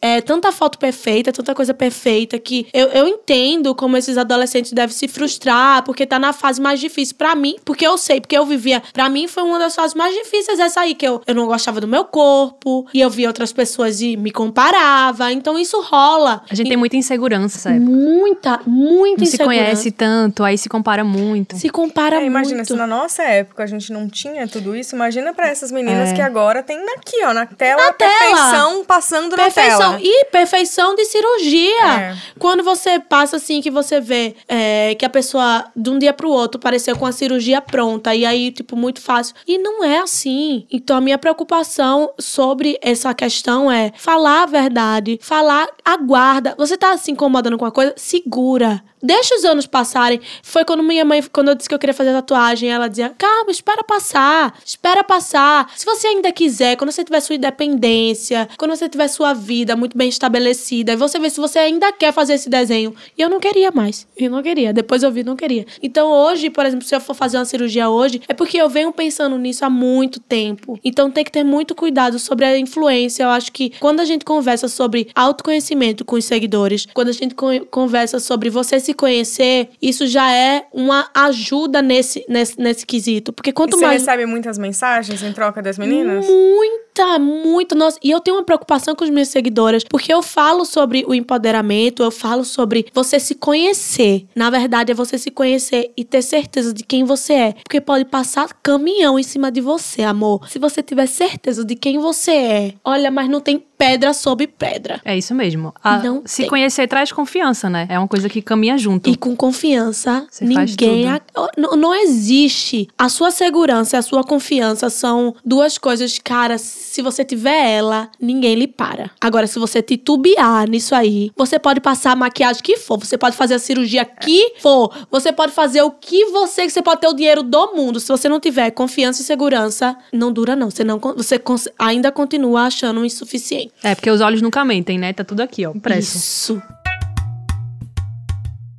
Speaker 1: é tanta foto perfeita, tanta coisa perfeita que eu, eu entendo como esses adolescentes devem se frustrar porque tá na fase mais difícil para mim, porque eu sei, porque eu vivia, para mim foi uma das fases mais difíceis essa aí que eu, eu não gostava do meu corpo e eu via outras pessoas e me comparava. Então isso rola.
Speaker 2: A gente tem muita insegurança, sabe?
Speaker 1: muita, muita
Speaker 2: Não se
Speaker 1: insegurança.
Speaker 2: conhece tanto, aí se compara muito.
Speaker 1: Se compara
Speaker 3: É, imagina,
Speaker 1: muito.
Speaker 3: se na nossa época a gente não tinha tudo isso, imagina pra essas meninas
Speaker 2: É.
Speaker 3: que agora tem aqui, ó, na tela,
Speaker 1: Na
Speaker 3: a
Speaker 1: tela.
Speaker 3: perfeição passando na
Speaker 1: Perfeição.
Speaker 3: tela.
Speaker 1: E perfeição de cirurgia.
Speaker 3: É.
Speaker 1: Quando você passa assim, que você vê é, que a pessoa, de um dia pro outro, pareceu com a cirurgia pronta. E aí, tipo, muito fácil. E não é assim. Então, a minha preocupação sobre essa questão é falar a verdade, falar, aguarda. Você tá se incomodando com uma coisa? Segura. Deixa os anos passarem. Foi quando minha mãe, quando eu disse que eu queria fazer tatuagem, ela dizia: calma, espera passar, espera passar. Se você ainda quiser, quando você tiver sua independência, quando você tiver sua vida muito bem estabelecida, você vê se você ainda quer fazer esse desenho. E eu não queria mais. Eu não queria. Depois eu vi, não queria. Então hoje, por exemplo, se eu for fazer uma cirurgia hoje, é porque eu venho pensando nisso há muito tempo. Então tem que ter muito cuidado sobre a influência. Eu acho que quando a gente conversa sobre autoconhecimento com os seguidores, quando a gente con- conversa sobre você se conhecer, isso já é uma ajuda nesse, nesse, nesse quesito. Porque quanto
Speaker 3: você
Speaker 1: mais.
Speaker 3: recebe muitas mensagens em troca das meninas?
Speaker 1: Muita, muito. Nossa, e eu tenho uma preocupação com as minhas seguidoras, porque eu falo sobre o empoderamento, eu falo sobre você se conhecer. Na verdade, é você se conhecer e ter certeza de quem você é. Porque pode passar caminhão em cima de você, amor. Se você tiver certeza de quem você é, olha, mas não tem pedra sobre pedra.
Speaker 2: É isso mesmo. A-
Speaker 1: Não
Speaker 2: se
Speaker 1: tem.
Speaker 2: conhecer traz confiança, né? É uma coisa que caminha junto.
Speaker 1: E com confiança,
Speaker 2: Você
Speaker 1: ninguém. ac- Não, não existe. A sua segurança e a sua confiança são duas coisas, cara. Se você tiver ela, ninguém lhe para. Agora, se você titubear nisso aí, você pode passar a maquiagem que for, você pode fazer a cirurgia que for, você pode fazer o que você. Você pode ter o dinheiro do mundo. Se você não tiver confiança e segurança, não dura, não. Você, não, você ainda continua achando insuficiente.
Speaker 2: É, porque os olhos nunca mentem, né? Tá tudo aqui, ó, impresso.
Speaker 1: Isso.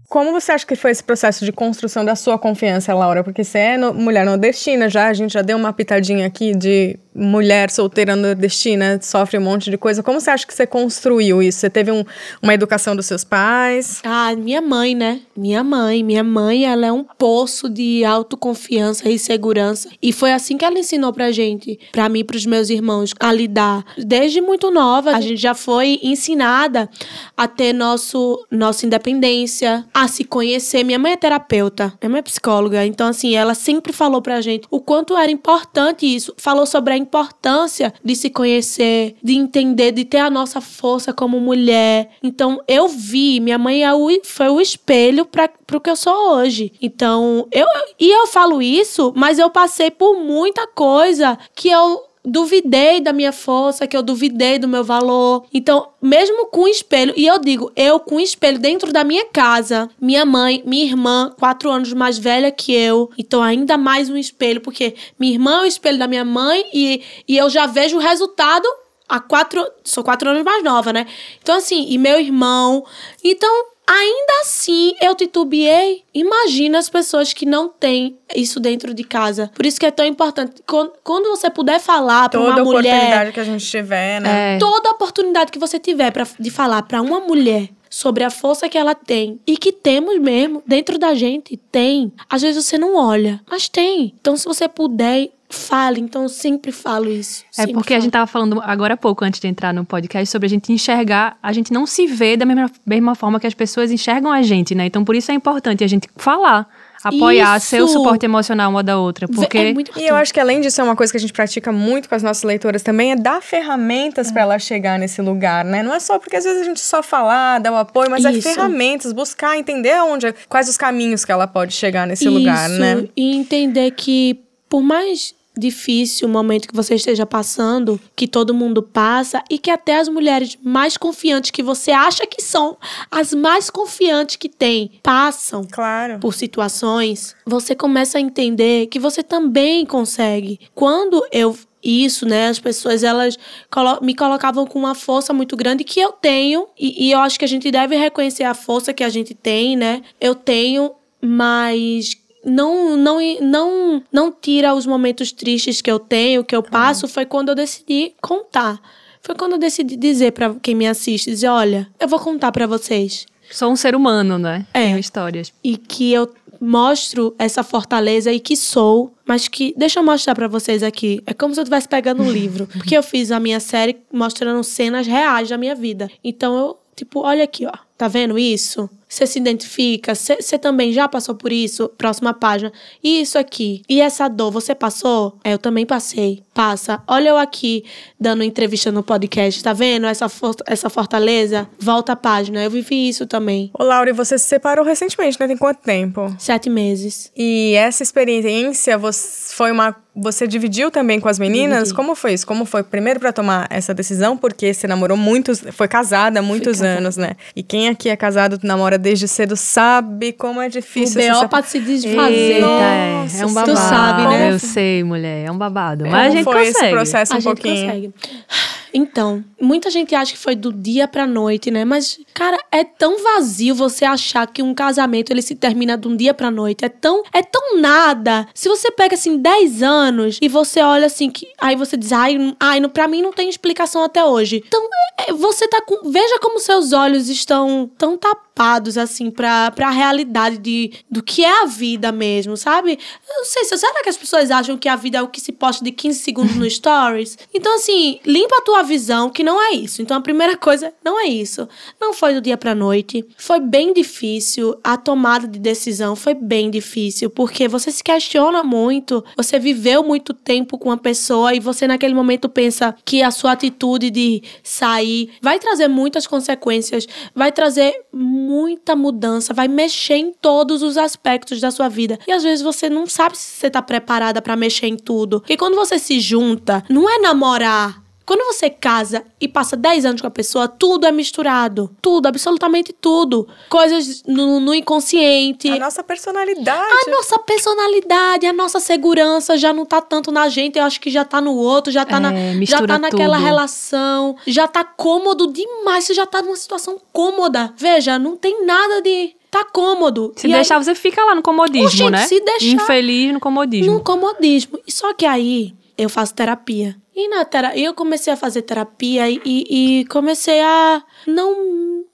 Speaker 3: Como você acha que foi esse processo de construção da sua confiança, Laura? Porque você é no- mulher nordestina já, a gente já deu uma pitadinha aqui de mulher solteira nordestina, sofre um monte de coisa. Como você acha que você construiu isso? Você teve um- uma educação dos seus pais?
Speaker 1: Ah, minha mãe, né? Minha mãe. Minha mãe, ela é um poço de autoconfiança e segurança. E foi assim que ela ensinou pra gente, pra mim e pros meus irmãos, a lidar. Desde muito nova, a gente já foi ensinada a ter nosso, nossa independência, a se conhecer. Minha mãe é terapeuta, minha mãe é psicóloga. Então, assim, ela sempre falou pra gente o quanto era importante isso. Falou sobre a importância de se conhecer, de entender, de ter a nossa força como mulher. Então, eu vi, minha mãe é o, foi o espelho para pro que eu sou hoje. Então, eu e eu falo isso, mas eu passei por muita coisa que eu duvidei da minha força, que eu duvidei do meu valor. Então, mesmo com espelho, e eu digo, eu com espelho dentro da minha casa, minha mãe, minha irmã, quatro anos mais velha que eu, então ainda mais um espelho, porque minha irmã é o espelho da minha mãe e, e eu já vejo o resultado há quatro. Sou quatro anos mais nova, né? Então, assim, e meu irmão. Então, ainda assim, eu titubeei. Imagina as pessoas que não têm isso dentro de casa. Por isso que é tão importante. Quando, você puder falar pra
Speaker 3: Toda
Speaker 1: uma mulher.
Speaker 3: oportunidade que a gente tiver, né?
Speaker 2: É.
Speaker 1: Toda oportunidade que você tiver pra, de falar pra uma mulher sobre a força que ela tem e que temos mesmo dentro da gente, tem. Às vezes você não olha, mas tem. Então, se você puder, fale. Então, eu sempre falo isso.
Speaker 2: É porque a
Speaker 1: falo.
Speaker 2: gente tava falando agora há pouco, antes de entrar no podcast, sobre a gente enxergar, a gente não se vê da mesma, mesma forma que as pessoas enxergam a gente, né? Então, por isso é importante a gente falar, apoiar, ser o
Speaker 1: Isso.
Speaker 2: suporte emocional uma da outra. Porque
Speaker 1: É muito
Speaker 3: E eu acho que além disso é uma coisa que a gente pratica muito com as nossas leitoras também, é dar ferramentas pra ela chegar nesse lugar, né? Não é só porque às vezes a gente só falar, dar o apoio, mas é
Speaker 1: Isso.
Speaker 3: ferramentas, buscar entender onde, quais os caminhos que ela pode chegar nesse lugar,
Speaker 1: Isso,
Speaker 3: né?
Speaker 1: E entender que, por mais difícil o momento que você esteja passando, que todo mundo passa, e que até as mulheres mais confiantes que você acha que são as mais confiantes que tem, passam
Speaker 3: Claro.
Speaker 1: por situações, você começa a entender que você também consegue. Quando eu isso, né? As pessoas elas colo- me colocavam com uma força muito grande que eu tenho e, e eu acho que a gente deve reconhecer a força que a gente tem, né? Eu tenho, mas não não não não tira os momentos tristes que eu tenho, que eu passo. Foi quando eu decidi contar. Foi quando eu decidi dizer pra quem me assiste, dizer, olha, eu vou contar pra vocês
Speaker 2: sou um ser humano, né?
Speaker 1: É.
Speaker 2: Tenho histórias.
Speaker 1: e que eu mostro essa fortaleza e que sou, mas que deixa eu mostrar pra vocês aqui. É como se eu estivesse pegando um livro, porque eu fiz a minha série mostrando cenas reais da minha vida. Então eu, tipo, olha aqui, ó. Tá vendo isso? Você se identifica? Você também já passou por isso? Próxima página. E isso aqui? E essa dor, você passou? É, eu também passei. Passa. Olha eu aqui dando entrevista no podcast. Tá vendo essa, for essa fortaleza? Volta a página. Eu vivi isso também.
Speaker 3: Ô, Laura, e você se separou recentemente, né? Tem quanto tempo?
Speaker 1: Sete meses.
Speaker 3: E essa experiência você, foi uma. Você dividiu também com as meninas?
Speaker 1: Dividi.
Speaker 3: Como foi isso? Como foi primeiro pra tomar essa decisão? Porque você namorou muitos. Foi casada há muitos anos, né? E quem aqui é casado, namora desde cedo, sabe como é
Speaker 1: O
Speaker 3: difícil essa
Speaker 1: B.O. pra se desfazer.
Speaker 2: Eita, é.
Speaker 3: Nossa,
Speaker 2: é um
Speaker 3: tu
Speaker 2: babado.
Speaker 1: sabe, né?
Speaker 2: Eu sei, mulher. É um babado. Mas
Speaker 3: Como
Speaker 2: a gente
Speaker 3: foi
Speaker 2: consegue.
Speaker 3: esse processo um
Speaker 1: a gente
Speaker 3: pouquinho?
Speaker 1: consegue. Então, muita gente acha que foi do dia pra noite, né? Mas, cara, é tão vazio você achar que um casamento ele se termina de um dia pra noite. É tão, é tão nada. Se você pega assim 10 anos e você olha assim que aí você diz, ai, ai, para mim não tem explicação até hoje. Então, é, você tá com, veja como seus olhos estão tão tapados assim pra, pra realidade de, do que é a vida mesmo, sabe? Eu não sei, será que as pessoas acham que a vida é o que se posta de 15 segundos no stories? Então, assim, limpa a tua visão que não é isso. Então, a primeira coisa, não é isso. Não foi do dia pra noite. Foi bem difícil. A tomada de decisão foi bem difícil, porque você se questiona muito. Você viveu muito tempo com uma pessoa e você, naquele momento, pensa que a sua atitude de sair vai trazer muitas consequências, vai trazer muita mudança, vai mexer em todos os aspectos da sua vida. E às vezes você não sabe se você tá preparada pra mexer em tudo. Porque quando você se junta, não é namorar Quando você casa e passa 10 anos com a pessoa, tudo é misturado. Tudo, absolutamente tudo. Coisas no, no inconsciente.
Speaker 3: A nossa personalidade.
Speaker 1: A nossa personalidade, a nossa segurança já não tá tanto na gente, eu acho que já tá no outro, já tá,
Speaker 2: É,
Speaker 1: na, já tá naquela
Speaker 2: tudo.
Speaker 1: relação, já tá cômodo demais, você já tá numa situação cômoda. Veja, não tem nada de. Tá cômodo.
Speaker 2: Se
Speaker 1: E aí-
Speaker 2: deixar, você fica lá no comodismo,
Speaker 1: Oxente,
Speaker 2: né?
Speaker 1: se deixar-
Speaker 2: Infeliz no comodismo.
Speaker 1: no comodismo. E só que aí eu faço terapia. E na terapia eu comecei a fazer terapia e, e- comecei a não,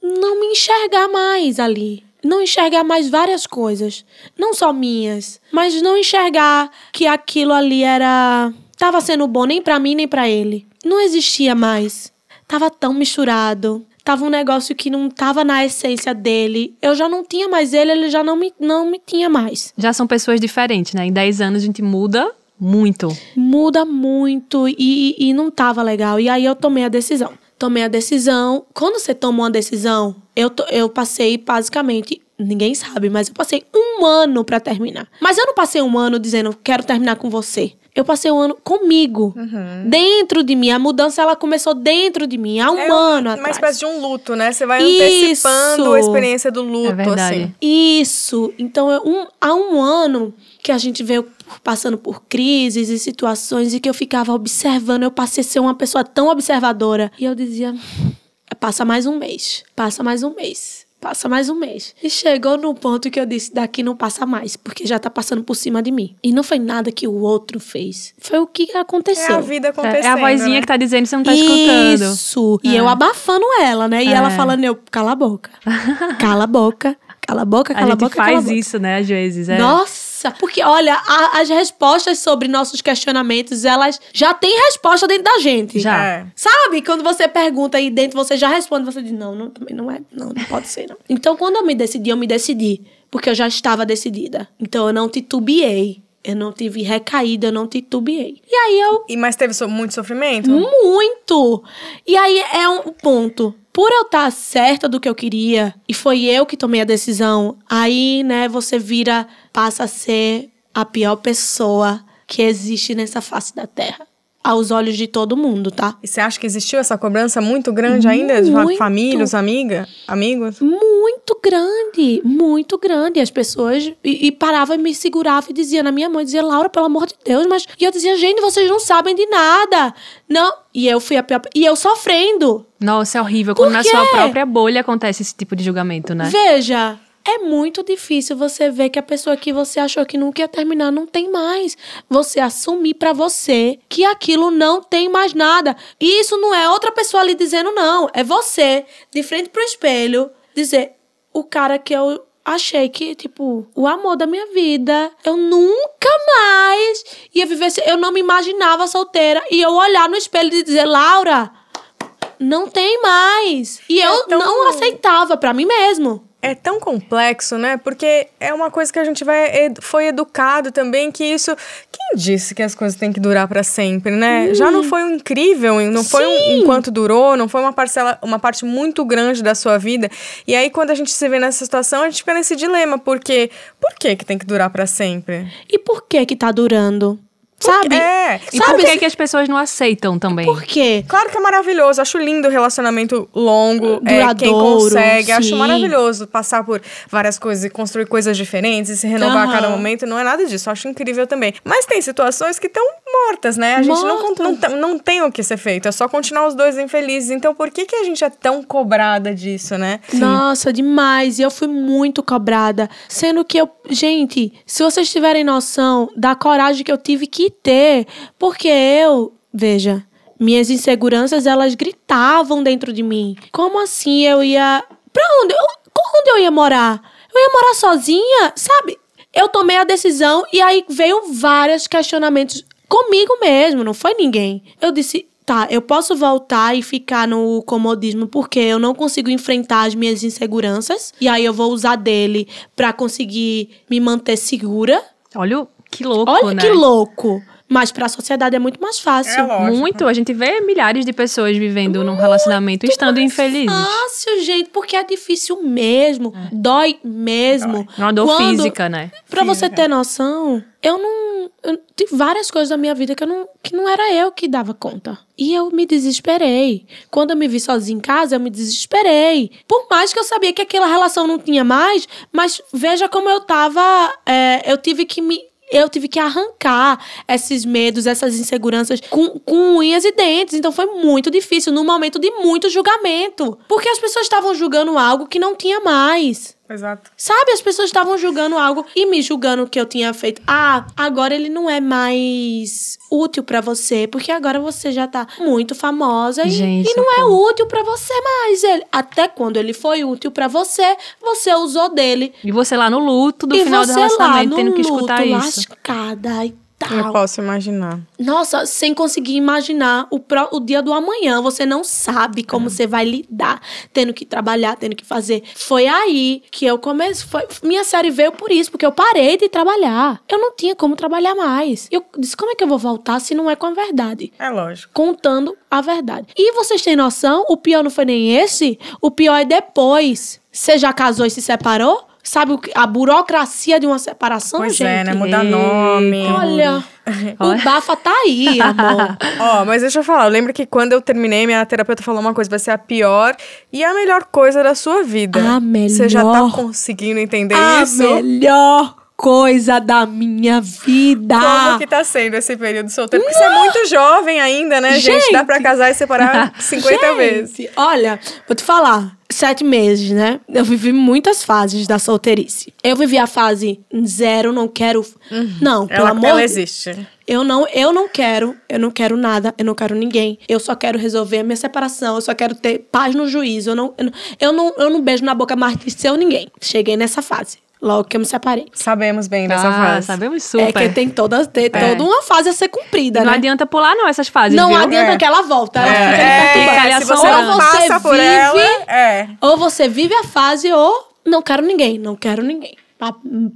Speaker 1: não me enxergar mais ali. Não enxergar mais várias coisas. Não só minhas. Mas não enxergar que aquilo ali era. Tava sendo bom nem pra mim nem pra ele. Não existia mais. Tava tão misturado. Tava um negócio que não tava na essência dele. Eu já não tinha mais ele, ele já não me, não me tinha mais.
Speaker 2: Já são pessoas diferentes, né? Em 10 anos a gente muda muito.
Speaker 1: muda muito e, e não tava legal. E aí eu tomei a decisão. Tomei a decisão. Quando você toma uma decisão, eu, to- eu passei basicamente. Ninguém sabe, mas eu passei um ano pra terminar. Mas eu não passei um ano dizendo, quero terminar com você. Eu passei um ano comigo. Dentro de mim. A mudança ela começou dentro de mim, há um
Speaker 3: É
Speaker 1: ano
Speaker 3: uma
Speaker 1: atrás.
Speaker 3: espécie de um luto, né? Você vai
Speaker 1: Isso.
Speaker 3: antecipando a experiência do luto,
Speaker 2: É verdade.
Speaker 3: assim.
Speaker 1: Isso. Então, é um, há um ano que a gente veio passando por crises e situações e que eu ficava observando. Eu passei a ser uma pessoa tão observadora. E eu dizia: passa mais um mês, passa mais um mês. Passa mais um mês. E chegou no ponto que eu disse: daqui não passa mais, porque já tá passando por cima de mim. E não foi nada que o outro fez. Foi o que
Speaker 3: É
Speaker 1: aconteceu.
Speaker 3: a vida acontecendo.
Speaker 2: É a vozinha
Speaker 3: né?
Speaker 2: que tá dizendo que você não tá escutando.
Speaker 1: Isso. E
Speaker 2: É.
Speaker 1: eu abafando ela, né? E ela
Speaker 2: É.
Speaker 1: falando, eu, cala a boca. Cala a boca. Cala a boca,
Speaker 2: A
Speaker 1: cala a
Speaker 2: gente
Speaker 1: boca. cala a
Speaker 2: faz
Speaker 1: boca.
Speaker 2: isso, né, às vezes. É.
Speaker 1: Nossa, porque olha, a- as respostas sobre nossos questionamentos, elas já têm resposta dentro da gente.
Speaker 2: Já.
Speaker 3: É.
Speaker 1: Sabe? Quando você pergunta aí dentro, você já responde, você diz, não, não, também não é, não, não pode ser, não. Então, quando eu me decidi, eu me decidi, porque eu já estava decidida. Então, eu não titubeei. Eu não tive recaída, eu não titubeei. E aí eu
Speaker 3: E mas teve so- muito sofrimento?
Speaker 1: muito! E aí é um ponto. Por eu estar certa do que eu queria, e foi eu que tomei a decisão, aí, né, você vira, passa a ser a pior pessoa que existe nessa face da Terra. Aos olhos de todo mundo, tá?
Speaker 3: E você acha que existiu essa cobrança muito grande ainda? De
Speaker 1: Muito.
Speaker 3: família, os amiga, amigos?
Speaker 1: Muito grande, muito grande. As pessoas. E, e paravam e me seguravam e diziam na minha mãe, dizia, Laura, pelo amor de Deus, mas. E eu dizia, gente, vocês não sabem de nada. Não. E eu fui a pior. E eu sofrendo.
Speaker 2: Nossa, é horrível quando na sua própria bolha acontece esse tipo de julgamento, né?
Speaker 1: Veja, é muito difícil você ver que a pessoa que você achou que nunca ia terminar não tem mais. Você assumir pra você que aquilo não tem mais nada. E isso não é outra pessoa ali dizendo não, é você de frente pro espelho dizer o cara que eu achei que, tipo, o amor da minha vida, eu nunca mais ia viver, se- eu não me imaginava solteira e eu olhar no espelho e dizer, Laura, não tem mais. E eu
Speaker 3: tão-
Speaker 1: não aceitava pra mim mesmo.
Speaker 3: É tão complexo, né? Porque é uma coisa que a gente vai foi educado também que isso. Quem disse que as coisas têm que durar pra sempre, né? Já não foi um incrível, não foi um,
Speaker 1: Hum.
Speaker 3: Enquanto durou, não foi uma parcela, uma parte muito grande da sua vida. E aí quando a gente se vê nessa situação, a gente fica nesse dilema, porque por que que tem que durar pra sempre?
Speaker 1: E por que que tá durando? Sabe?
Speaker 3: É.
Speaker 2: E
Speaker 1: Sabe
Speaker 2: por que, que as pessoas não aceitam também?
Speaker 1: Por quê?
Speaker 3: Claro que é maravilhoso, acho lindo o relacionamento longo, é, quem
Speaker 1: Duradouro,
Speaker 3: consegue, acho
Speaker 1: sim.
Speaker 3: maravilhoso passar por várias coisas e construir coisas diferentes e se renovar a cada momento, não é nada disso, acho incrível também. Mas tem situações que estão mortas, né? A gente não, não, tem- não tem o que ser feito, é só continuar os dois infelizes. Então por que, que a gente é tão cobrada disso, né?
Speaker 1: Nossa, demais. E eu fui muito cobrada. Sendo que eu. Gente, se vocês tiverem noção da coragem que eu tive que ter, porque eu. Veja. Minhas inseguranças, elas gritavam dentro de mim. Como assim eu ia. Pra onde? Eu, onde eu ia morar? Eu ia morar sozinha? Sabe? Eu tomei a decisão e aí veio vários questionamentos comigo mesmo, não foi ninguém. Eu disse, tá, eu posso voltar e ficar no comodismo porque eu não consigo enfrentar as minhas inseguranças e aí eu vou usar dele pra conseguir me manter segura.
Speaker 2: Olha o- que louco,
Speaker 1: Olha
Speaker 2: né?
Speaker 1: que louco. Mas pra sociedade é muito mais fácil.
Speaker 3: É lógico.
Speaker 2: Muito. A gente vê milhares de pessoas vivendo num relacionamento estando infelizes.
Speaker 1: Fácil, gente, porque é difícil mesmo. Dói mesmo.
Speaker 2: É uma dor
Speaker 1: Quando-
Speaker 2: física, né?
Speaker 1: Pra você ter noção, eu não, eu- tem várias coisas da minha vida que, eu não, que não era eu que dava conta. E eu me desesperei. Quando eu me vi sozinha em casa, eu me desesperei. Por mais que eu sabia que aquela relação não tinha mais, mas veja como eu tava. é, eu tive que me. Eu tive que arrancar esses medos, essas inseguranças com, com unhas e dentes. Então foi muito difícil, num momento de muito julgamento. Porque as pessoas estavam julgando algo que não tinha mais.
Speaker 3: Exato.
Speaker 1: Sabe, as pessoas estavam julgando algo e me julgando que eu tinha feito. Ah, agora ele não é mais útil pra você, porque agora você já tá muito famosa e,
Speaker 2: Gente,
Speaker 1: e não é útil pra você mais. Ele, até quando ele foi útil pra você, você usou dele.
Speaker 2: E você lá no luto do
Speaker 1: e
Speaker 2: final do relacionamento,
Speaker 1: no
Speaker 2: tendo que
Speaker 1: luto,
Speaker 2: escutar isso.
Speaker 1: lascada e
Speaker 3: Eu
Speaker 1: tal.
Speaker 3: posso imaginar.
Speaker 1: Nossa, sem conseguir imaginar o, pró- o dia do amanhã. Você não sabe como você vai lidar, tendo que trabalhar, tendo que fazer. Foi aí que eu comecei. Foi, minha série veio por isso, porque eu parei de trabalhar. Eu não tinha como trabalhar mais. Eu disse, como é que eu vou voltar se não é com a verdade?
Speaker 3: É lógico.
Speaker 1: Contando a verdade. E vocês têm noção? O pior não foi nem esse. O pior é depois. Você já casou e se separou? Sabe o que- a burocracia de uma separação,
Speaker 3: Pois
Speaker 1: gente?
Speaker 3: é, né? Mudar nome.
Speaker 1: Olha, o bafa tá aí, amor.
Speaker 3: Ó, mas deixa eu falar, eu lembro que quando eu terminei, minha terapeuta falou uma coisa, vai ser a pior e a melhor coisa da sua vida.
Speaker 1: A
Speaker 3: Você já tá
Speaker 1: melhor.
Speaker 3: conseguindo entender
Speaker 1: a
Speaker 3: isso?
Speaker 1: melhor coisa da minha vida.
Speaker 3: Como que tá sendo esse período solteiro? Porque você é muito jovem ainda, né, gente? Dá pra
Speaker 1: Gente.
Speaker 3: casar e separar 50
Speaker 1: Gente,
Speaker 3: vezes.
Speaker 1: Olha, vou te falar. Sete meses, né? Eu vivi muitas fases da solteirice. Eu vivi a fase zero, não quero. Não, pelo
Speaker 3: Ela,
Speaker 1: amor
Speaker 3: ela existe.
Speaker 1: Eu não, eu não quero, eu não quero nada, eu não quero ninguém. Eu só quero resolver a minha separação, eu só quero ter paz no juízo. Eu não, eu não, eu não, eu não beijo na boca mais de seu ninguém. Cheguei nessa fase, logo que eu me separei.
Speaker 3: Sabemos bem dessa
Speaker 2: Ah,
Speaker 3: fase.
Speaker 2: sabemos super.
Speaker 1: É que tem toda, tem
Speaker 2: É.
Speaker 1: toda uma fase a ser cumprida,
Speaker 2: Não
Speaker 1: né?
Speaker 2: adianta pular, não, essas fases,
Speaker 1: Não
Speaker 2: viu?
Speaker 1: adianta
Speaker 3: É.
Speaker 1: que ela volta, ela fica ali
Speaker 3: É.
Speaker 2: Fica ali
Speaker 3: se você não
Speaker 1: Ou você
Speaker 3: passa por
Speaker 1: vive-
Speaker 3: ela, é.
Speaker 1: Ou você vive a fase ou não quero ninguém, não quero ninguém.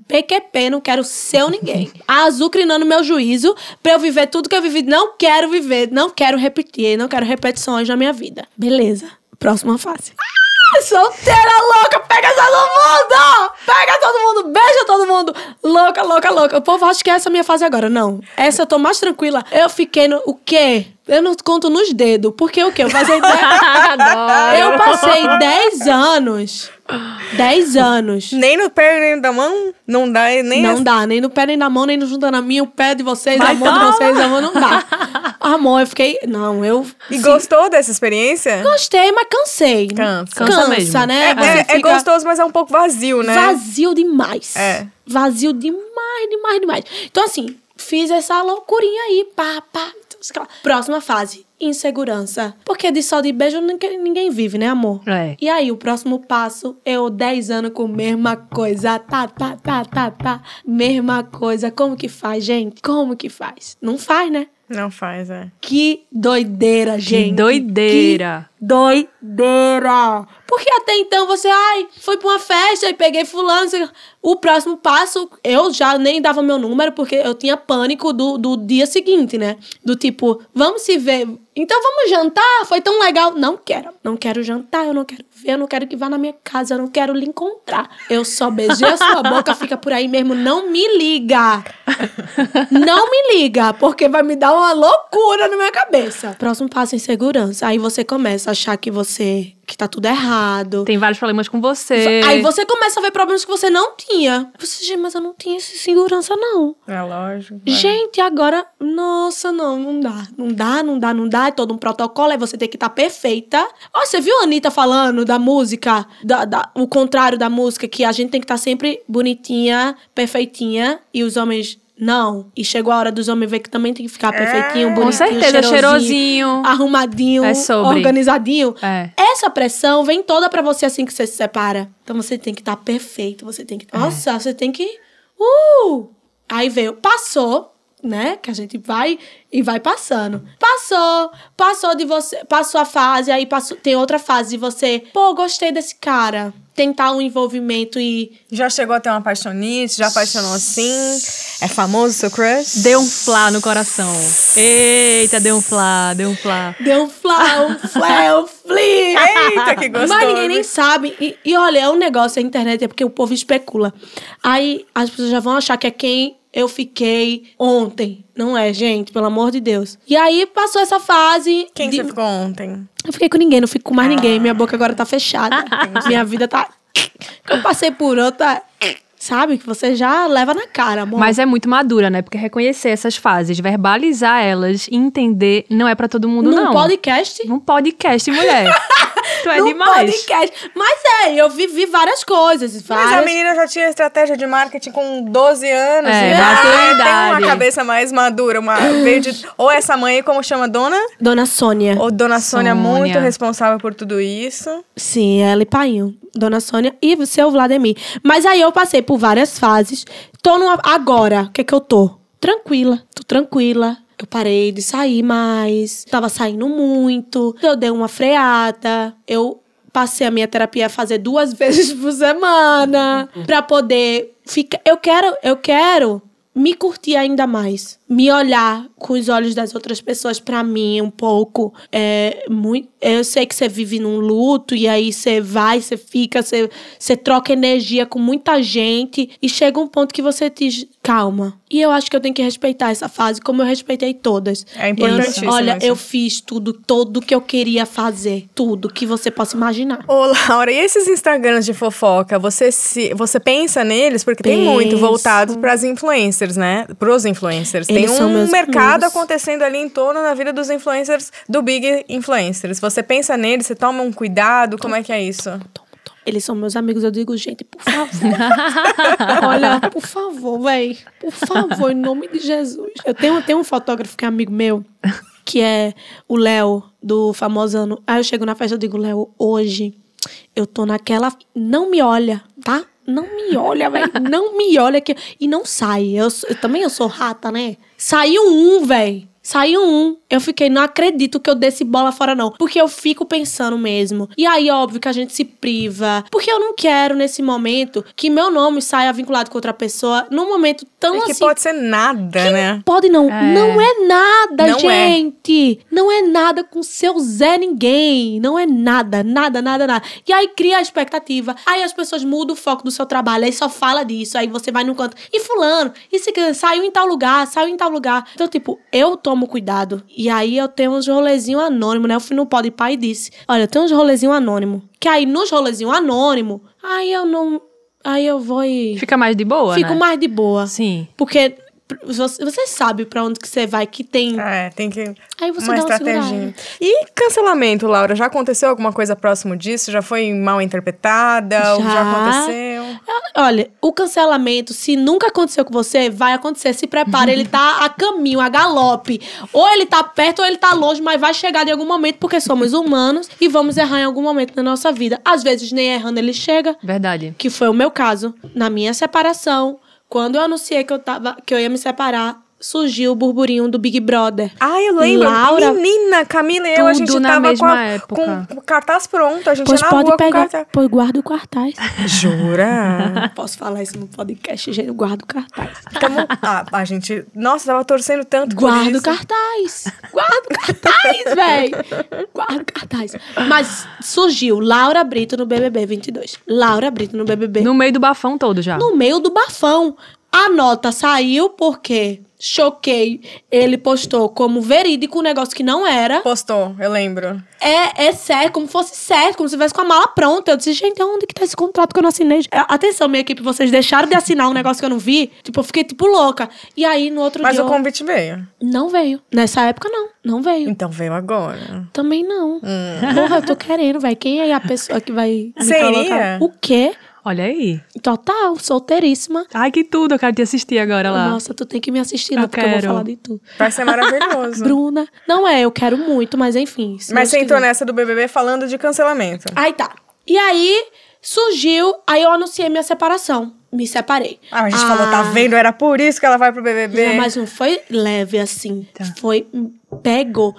Speaker 1: PQP, não quero seu ninguém. Azucrinando meu juízo pra eu viver tudo que eu vivi. Não quero viver, não quero repetir, não quero repetições na minha vida. Beleza. Próxima fase. Ah, solteira louca, pega todo mundo! Pega todo mundo, beija todo mundo! Louca, louca, louca. O povo acha que essa é a minha fase agora. Não. Essa eu tô mais tranquila. Eu fiquei no. O quê? Eu não conto nos dedos. Porque o quê? Eu ideia.
Speaker 2: Adoro.
Speaker 1: Eu passei 10 anos. 10 anos.
Speaker 3: Nem no pé, nem da mão, não dá nem
Speaker 1: Não
Speaker 3: as-
Speaker 1: dá, nem no pé, nem na mão, nem no junto na minha, o pé de vocês,
Speaker 2: Mas
Speaker 1: a mão de
Speaker 2: toma!
Speaker 1: vocês, a mão não dá. Amor, eu fiquei. Não, eu.
Speaker 3: E
Speaker 1: sim,
Speaker 3: gostou dessa experiência?
Speaker 1: Gostei, mas cansei.
Speaker 3: Cansa.
Speaker 2: Cansa mesmo.
Speaker 1: né?
Speaker 3: É, é- é
Speaker 1: fica
Speaker 3: gostoso, mas é um pouco vazio, né?
Speaker 1: Vazio demais.
Speaker 3: É.
Speaker 1: Vazio demais, demais, demais. Então, assim, fiz essa loucurinha aí, pá, pá. Próxima fase, insegurança. Porque de só de beijo ninguém, ninguém vive, né, amor?
Speaker 2: É.
Speaker 1: E aí, o próximo passo, eu 10 anos com a mesma coisa. Tá, tá, tá, tá, tá. Mesma coisa. Como que faz, gente? Como que faz? Não faz, né?
Speaker 3: Não faz, é.
Speaker 1: Que doideira, gente.
Speaker 2: doideira.
Speaker 1: Que doideira. Porque até então você, ai, fui pra uma festa e peguei fulano. O próximo passo, eu já nem dava meu número, porque eu tinha pânico do, do dia seguinte, né? Do tipo, vamos se ver. Então vamos jantar? Foi tão legal. Não quero. Não quero jantar, eu não quero ver, eu não quero que vá na minha casa, eu não quero lhe encontrar. Eu só beijei a sua boca, fica por aí mesmo. Não me liga. Não me liga, porque vai me dar uma loucura na minha cabeça. Próximo passo em segurança. Aí você começa a achar que você que tá tudo errado.
Speaker 2: Tem vários problemas com você.
Speaker 1: Aí você começa a ver problemas que você não tinha. Você, gente, mas eu não tinha essa segurança, não.
Speaker 3: É lógico. vai.
Speaker 1: Gente, agora, nossa, não, não dá. Não dá, não dá, não dá. É todo um protocolo, aí você tem que estar perfeita. Ó, você viu a Anitta falando da música, da, da- o contrário da música, que a gente tem que estar sempre bonitinha, perfeitinha, e os homens. Não. E chegou a hora dos homens ver que também tem que ficar perfeitinho,
Speaker 3: com
Speaker 1: bonitinho,
Speaker 2: certeza, cheirosinho.
Speaker 1: arrumadinho,
Speaker 2: É
Speaker 1: organizadinho.
Speaker 2: É.
Speaker 1: Essa pressão vem toda pra você assim que você se separa. Então você tem que estar perfeito, você tem que.
Speaker 2: É.
Speaker 1: Nossa, você tem que. Uh! Aí veio, passou, né? Que a gente vai e vai passando. Passou, passou de você, passou a fase, aí passou, tem outra fase de você, pô, gostei desse cara. Tentar um envolvimento e.
Speaker 3: Já chegou a ter uma paixonite? Já apaixonou assim? É famoso seu crush?
Speaker 2: Deu um flá no coração. Eita, deu um flá, deu um flá.
Speaker 1: Deu um flá, um flé, um fli.
Speaker 3: Eita, que gostoso.
Speaker 1: Mas ninguém nem sabe. E, e olha, é um negócio, a internet é porque o povo especula. Aí as pessoas já vão achar que é quem eu fiquei ontem. Não é, gente, pelo amor de Deus. E aí passou essa fase.
Speaker 3: Quem
Speaker 1: de-
Speaker 3: você ficou ontem?
Speaker 1: Eu fiquei com ninguém, não fico com mais ninguém. Minha boca agora tá fechada. Minha vida tá. Eu passei por outra. Sabe? Que você já leva na cara, amor.
Speaker 2: Mas é muito madura, né? Porque reconhecer essas fases, verbalizar elas e entender não é pra todo mundo,
Speaker 1: Num
Speaker 2: não.
Speaker 1: podcast.
Speaker 2: Num podcast, mulher. tu é
Speaker 1: num
Speaker 2: demais.
Speaker 1: podcast. Mas é, eu vivi várias coisas.
Speaker 3: Mas
Speaker 1: Várias...
Speaker 3: a menina já tinha estratégia de marketing com 12 anos.
Speaker 2: É,
Speaker 3: né?
Speaker 2: bateu a
Speaker 3: Tem uma cabeça mais madura. Uma, ou essa mãe como chama? Dona?
Speaker 1: Dona Sônia.
Speaker 3: Ou Dona Sônia,
Speaker 2: Sônia.
Speaker 3: muito responsável por tudo isso.
Speaker 1: Sim, ela e Painho. Dona Sônia e o seu Vladimir. Mas aí eu passei por várias fases. Tô numa. Agora, o que é que eu tô? Tranquila. Tô tranquila. Eu parei de sair mais. Tava saindo muito. Eu dei uma freada. Eu passei a minha terapia a fazer duas vezes por semana. Pra poder ficar. Eu quero. Eu quero me curtir ainda mais. Me olhar com os olhos das outras pessoas pra mim um pouco. É muito. Eu sei que você vive num luto e aí você vai, você fica, você, você troca energia com muita gente e chega um ponto que você diz, calma. E eu acho que eu tenho que respeitar essa fase como eu respeitei todas.
Speaker 3: É importantíssimo
Speaker 1: olha, eu fiz tudo, todo que eu queria fazer. Tudo que você possa imaginar.
Speaker 3: Ô, Laura, e esses Instagrams de fofoca, você se você pensa neles? Porque tem muito
Speaker 1: Penso.
Speaker 3: voltados pras influencers, né? Pros influencers.
Speaker 1: Eles
Speaker 3: tem
Speaker 1: são
Speaker 3: um
Speaker 1: meus
Speaker 3: mercado
Speaker 1: amigos.
Speaker 3: acontecendo ali em torno da vida dos influencers, do Big Influencers. Você pensa neles, você toma um cuidado, como é que é isso?
Speaker 1: Eles são meus amigos, eu digo, gente, por favor. Olha, por favor, véi. Por favor, em nome de Jesus. Eu tenho, tenho um fotógrafo que é amigo meu, que é o Léo, do Famosano. Aí eu chego na festa e digo, Léo, hoje eu tô naquela. Não me olha, tá? Não me olha, velho. Não me olha que. E não sai. Eu, eu também eu sou rata, né? Saiu um, velho. Saiu um. Eu fiquei, não acredito que eu desse bola fora, não. Porque eu fico pensando mesmo. E aí, óbvio que a gente se priva. Porque eu não quero, nesse momento, que meu nome saia vinculado com outra pessoa num momento tão
Speaker 3: É que
Speaker 1: assim.
Speaker 3: pode ser nada, né?
Speaker 1: Pode não.
Speaker 2: É.
Speaker 1: Não é nada,
Speaker 3: Não é.
Speaker 1: gente. Não é nada com seu Zé Ninguém. Não é nada, nada, nada, nada. E aí cria a expectativa. Aí as pessoas mudam o foco do seu trabalho. Aí só fala disso. Aí você vai num canto. E fulano, e se saiu em tal lugar, saiu em tal lugar. Então, tipo, eu tomo cuidado. E aí eu tenho uns rolezinhos anônimos, né? Eu fui no Pode Pai e disse: Olha, eu tenho uns rolezinhos anônimos. Que aí nos rolezinhos anônimos, aí eu não. Aí eu vou e.
Speaker 2: Fica mais de boa,
Speaker 1: Fico
Speaker 2: né?
Speaker 1: mais de boa.
Speaker 2: Sim.
Speaker 1: Porque você, sabe pra onde que você vai, que tem.
Speaker 3: É, tem que.
Speaker 1: Aí você
Speaker 3: uma
Speaker 1: dá uma
Speaker 3: estratégia.
Speaker 1: segurada.
Speaker 3: E cancelamento, Laura? Já aconteceu alguma coisa próximo disso? Já foi mal interpretada? Ou já
Speaker 1: Já.
Speaker 3: aconteceu?
Speaker 1: Olha, o cancelamento, se nunca aconteceu com você, vai acontecer. Se prepara, ele tá a caminho, a galope. Ou ele tá perto ou ele tá longe, mas vai chegar em algum momento, porque somos humanos e vamos errar em algum momento da nossa vida. Às vezes, nem errando, ele chega.
Speaker 2: Verdade.
Speaker 1: Que foi o meu caso. Na minha separação, quando eu anunciei que eu, tava, que eu ia me separar, surgiu o burburinho do Big Brother.
Speaker 3: Ah, eu lembro.
Speaker 1: Laura-
Speaker 3: Menina, Camila e eu, a gente
Speaker 2: na
Speaker 3: tava com, a-
Speaker 2: época.
Speaker 3: com o cartaz pronto. A gente
Speaker 1: Pois
Speaker 3: na
Speaker 1: pode
Speaker 3: rua com o
Speaker 1: pegar.
Speaker 3: cartaz.
Speaker 1: Pois guarda o cartaz.
Speaker 3: Jura?
Speaker 1: Posso falar isso no podcast, gente. Eu guardo o cartaz.
Speaker 3: Tamo... Ah, a gente... Nossa, tava torcendo tanto por
Speaker 1: Guarda o cartaz. Guarda o cartaz, véi. Guarda o cartaz. Mas surgiu Laura Brito no BBB 22. Laura Brito no BBB.
Speaker 2: No meio do bafão todo já.
Speaker 1: No meio do bafão. A nota saiu porque choquei. Ele postou como verídico um negócio que não era.
Speaker 3: Postou, eu lembro.
Speaker 1: É, é certo, como fosse certo, como se tivesse com a mala pronta. Eu disse, gente, onde que tá esse contrato que eu não assinei? É, Atenção, minha equipe, vocês deixaram de assinar um negócio que eu não vi. Tipo, eu fiquei, tipo, louca. E aí, no outro
Speaker 3: Mas
Speaker 1: dia...
Speaker 3: o
Speaker 1: eu-
Speaker 3: convite veio.
Speaker 1: Não veio. Nessa época, não. Não veio.
Speaker 3: Então veio agora.
Speaker 1: Também não. Porra, eu tô querendo, vai. Quem é a pessoa que vai me
Speaker 3: iria?
Speaker 1: colocar? O quê?
Speaker 2: Olha aí.
Speaker 1: Total, solteiríssima.
Speaker 2: Ai, que tudo. Eu quero te assistir agora lá.
Speaker 1: Nossa, tu tem que me assistir, não,
Speaker 2: Eu
Speaker 1: porque eu vou
Speaker 2: quero.
Speaker 1: falar de tu.
Speaker 3: Vai ser maravilhoso.
Speaker 1: Bruna. Não é, eu quero muito, mas enfim.
Speaker 3: Mas você entrou
Speaker 1: quiser.
Speaker 3: nessa do BBB falando de cancelamento.
Speaker 1: Aí tá. E aí, surgiu, aí eu anunciei minha separação. Me separei.
Speaker 3: Ah, a gente falou, tá vendo? Era por isso que ela vai pro BBB.
Speaker 1: Não, mas não foi leve assim.
Speaker 2: Tá.
Speaker 1: Foi. Pegou.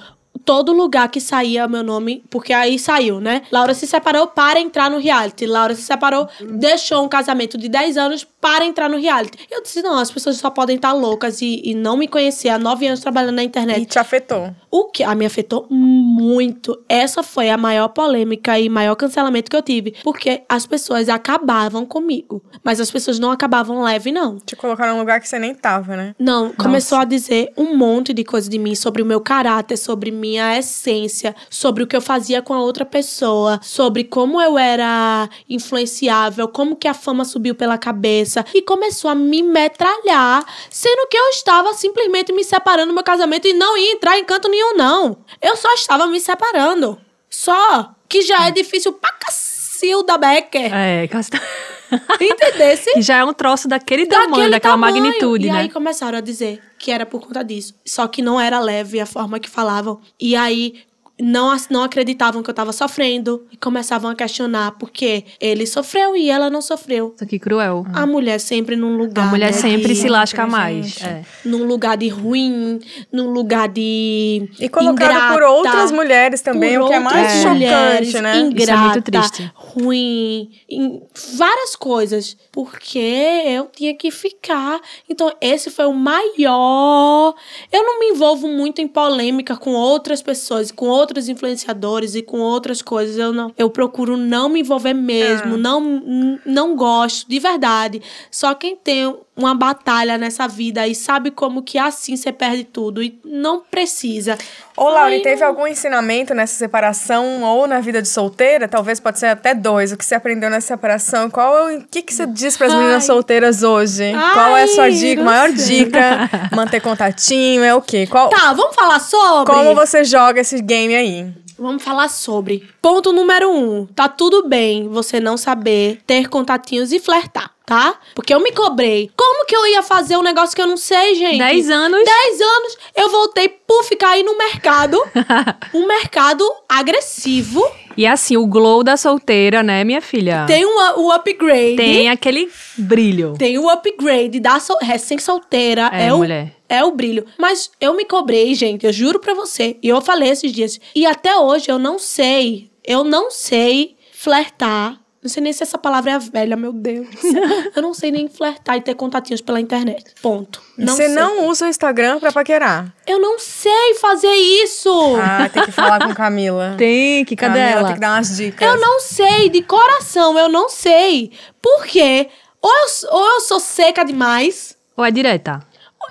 Speaker 1: Todo lugar que saía meu nome, porque aí saiu, né? Laura se separou para entrar no reality. Laura se separou, deixou um casamento de 10 anos para entrar no reality. Eu disse, não, as pessoas só podem estar loucas e, e não me conhecer há nove anos trabalhando na internet.
Speaker 3: E te afetou.
Speaker 1: O que a me afetou muito. Essa foi a maior polêmica e maior cancelamento que eu tive. Porque as pessoas acabavam comigo. Mas as pessoas não acabavam leve, não.
Speaker 3: Te colocaram num lugar que você nem tava, né?
Speaker 1: Não, começou a dizer um monte de coisa de mim, sobre o meu caráter, sobre minha essência, sobre o que eu fazia com a outra pessoa, sobre como eu era influenciável, como que a fama subiu pela cabeça. E começou a me metralhar, sendo que eu estava simplesmente me separando do meu casamento e não ia entrar em canto nenhum, não. Eu só estava me separando. Só. Que já é difícil pra cacilda Becker.
Speaker 2: É, Casta-
Speaker 1: Entendesse?
Speaker 2: que já é um troço daquele tamanho,
Speaker 1: Daquele
Speaker 2: daquela
Speaker 1: tamanho.
Speaker 2: magnitude,
Speaker 1: e
Speaker 2: né?
Speaker 1: aí começaram a dizer que era por conta disso. Só que não era leve a forma que falavam. E aí não, não acreditavam que eu tava sofrendo. E começavam a questionar porque ele sofreu e ela não sofreu.
Speaker 2: Isso aqui cruel.
Speaker 1: A mulher sempre num lugar.
Speaker 2: A mulher
Speaker 1: né,
Speaker 2: sempre se lasca
Speaker 3: gente.
Speaker 2: mais. É.
Speaker 1: Num lugar de ruim, num lugar de.
Speaker 3: E colocado
Speaker 1: ingrata,
Speaker 3: por outras mulheres também, o que é mais
Speaker 1: outras
Speaker 3: chocante,
Speaker 1: mulheres,
Speaker 3: né?
Speaker 1: Ingrata,
Speaker 2: Isso é muito triste.
Speaker 1: ruim, em várias coisas. Porque eu tinha que ficar. Então, esse foi o maior. Eu não me envolvo muito em polêmica com outras pessoas, com outros influenciadores e com outras coisas. Eu não. Eu procuro não me envolver mesmo.
Speaker 3: Ah.
Speaker 1: Não, não gosto, de verdade. Só quem tem uma batalha nessa vida e sabe como que assim você perde tudo. E não precisa.
Speaker 3: Ô, Laura,
Speaker 1: Ai,
Speaker 3: teve algum ensinamento nessa separação ou na vida de solteira? Talvez pode ser até dois. O que você aprendeu nessa separação? Qual é o que, que você diz para as meninas
Speaker 1: Ai.
Speaker 3: solteiras hoje? Qual é a sua
Speaker 1: Ai,
Speaker 3: dica? Maior dica? Manter contatinho? É o quê? Qual,
Speaker 1: Tá, vamos falar sobre.
Speaker 3: como você joga esse game aí?
Speaker 1: Vamos falar sobre. Ponto número um. Tá tudo bem você não saber ter contatinhos e flertar, tá? Porque eu me cobrei. Como que eu ia fazer um negócio que eu não sei, gente?
Speaker 2: Dez anos.
Speaker 1: Dez anos. Eu voltei por ficar aí no mercado. um mercado agressivo.
Speaker 2: E assim, o glow da solteira, né, minha filha?
Speaker 1: Tem um, o upgrade.
Speaker 2: Tem aquele brilho.
Speaker 1: Tem o upgrade da sol recém-solteira.
Speaker 2: É,
Speaker 1: É, o,
Speaker 2: mulher.
Speaker 1: é o brilho. Mas eu me cobrei, gente. Eu juro pra você. E eu falei esses dias. E até hoje eu não sei. Eu não sei flertar. Não sei nem se essa palavra é velha, meu Deus. eu não sei nem flertar e ter contatinhos pela internet. Ponto. Não
Speaker 3: você
Speaker 1: sei.
Speaker 3: não usa o Instagram pra paquerar.
Speaker 1: Eu não sei fazer isso.
Speaker 3: Ah, tem que falar com Camila.
Speaker 2: Tem, que cadê
Speaker 3: Camila
Speaker 2: ela?
Speaker 3: tem que dar umas dicas.
Speaker 1: Eu não sei, de coração, eu não sei. Por quê? Ou eu, ou eu sou seca demais.
Speaker 2: Ou é direta?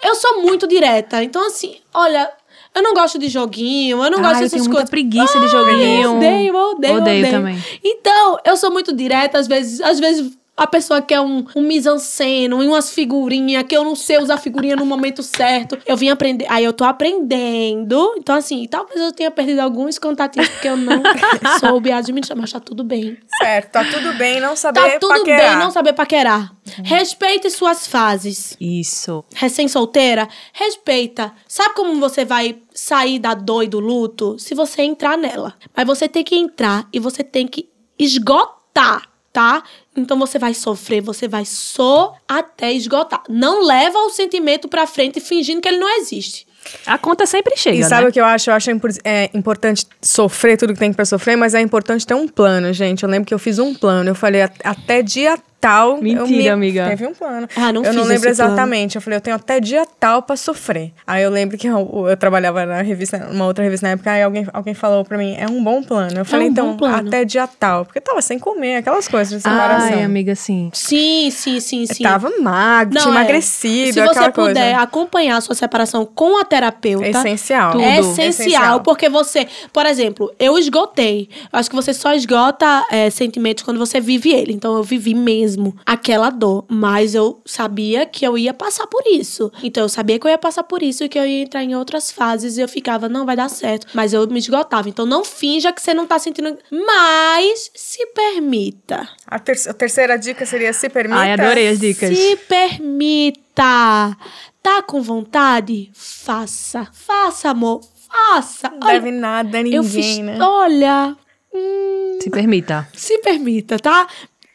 Speaker 1: Eu sou muito direta. Então, assim, olha, eu não gosto de joguinho, eu não
Speaker 2: Ah,
Speaker 1: gosto
Speaker 2: eu
Speaker 1: dessas
Speaker 2: tenho muita
Speaker 1: coisas.
Speaker 2: preguiça de
Speaker 1: Ai,
Speaker 2: joguinho.
Speaker 1: Eu odeio, eu odeio, eu
Speaker 2: Odeio
Speaker 1: odeio.
Speaker 2: também.
Speaker 1: Então, eu sou muito direta, às vezes, às vezes a pessoa quer um, um mise-en-scène, umas figurinhas, que eu não sei usar figurinha no momento certo. Eu vim aprender, aí eu tô aprendendo. Então, assim, talvez eu tenha perdido alguns contatinhos porque eu não soube administrar, mas tá tudo bem.
Speaker 3: Certo, tá tudo bem não saber
Speaker 1: Tá tudo
Speaker 3: paquerar.
Speaker 1: bem não saber paquerar. Respeite suas fases
Speaker 2: Isso.
Speaker 1: recém-solteira, respeita. Sabe como você vai sair da dor e do luto? Se você entrar nela. Mas você tem que entrar e você tem que esgotar, tá? Então você vai sofrer, você vai só até esgotar. Não leva o sentimento pra frente fingindo que ele não existe.
Speaker 2: A conta sempre chega,
Speaker 3: E sabe
Speaker 2: né?
Speaker 3: o que eu acho? Eu acho impor- é importante sofrer tudo que tem pra sofrer, mas é importante ter um plano, gente. Eu lembro que eu fiz um plano. Eu falei, "A- até dia tal.
Speaker 2: Mentira,
Speaker 3: me...
Speaker 2: amiga.
Speaker 3: Teve um plano.
Speaker 1: Ah, não
Speaker 3: Eu não lembro
Speaker 1: esse plano.
Speaker 3: exatamente. Eu falei, eu tenho até dia tal pra sofrer. Aí eu lembro que eu, eu trabalhava na revista, numa outra revista na época, aí alguém, alguém falou pra mim, é um bom plano. Eu falei,
Speaker 1: um
Speaker 3: então, até dia tal. Porque eu tava sem comer, aquelas coisas de separação.
Speaker 2: Ai, amiga, sim.
Speaker 1: Sim, sim, sim, sim.
Speaker 3: Eu tava magro, tinha
Speaker 1: é.
Speaker 3: emagrecido,
Speaker 1: Se
Speaker 3: aquela
Speaker 1: você puder
Speaker 3: coisa.
Speaker 1: acompanhar a sua separação com a terapeuta.
Speaker 3: É essencial.
Speaker 2: Tudo.
Speaker 1: É
Speaker 3: Essencial.
Speaker 1: essencial, porque você, por exemplo, eu esgotei. Eu acho que você só esgota é, sentimentos quando você vive ele. Então eu vivi mesmo aquela dor, mas eu sabia que eu ia passar por isso. Então eu sabia que eu ia passar por isso e que eu ia entrar em outras fases e eu ficava, não vai dar certo, mas eu me esgotava. Então não finja que você não tá sentindo, mas se permita.
Speaker 3: A, ter- a terceira dica seria se permita.
Speaker 2: Ai, adorei as dicas.
Speaker 1: Se permita. Tá com vontade? Faça. Faça, amor. Faça.
Speaker 3: Não deve nada a ninguém,
Speaker 1: eu fiz.
Speaker 3: né?
Speaker 1: Olha. hum,
Speaker 2: Se permita.
Speaker 1: se permita, tá?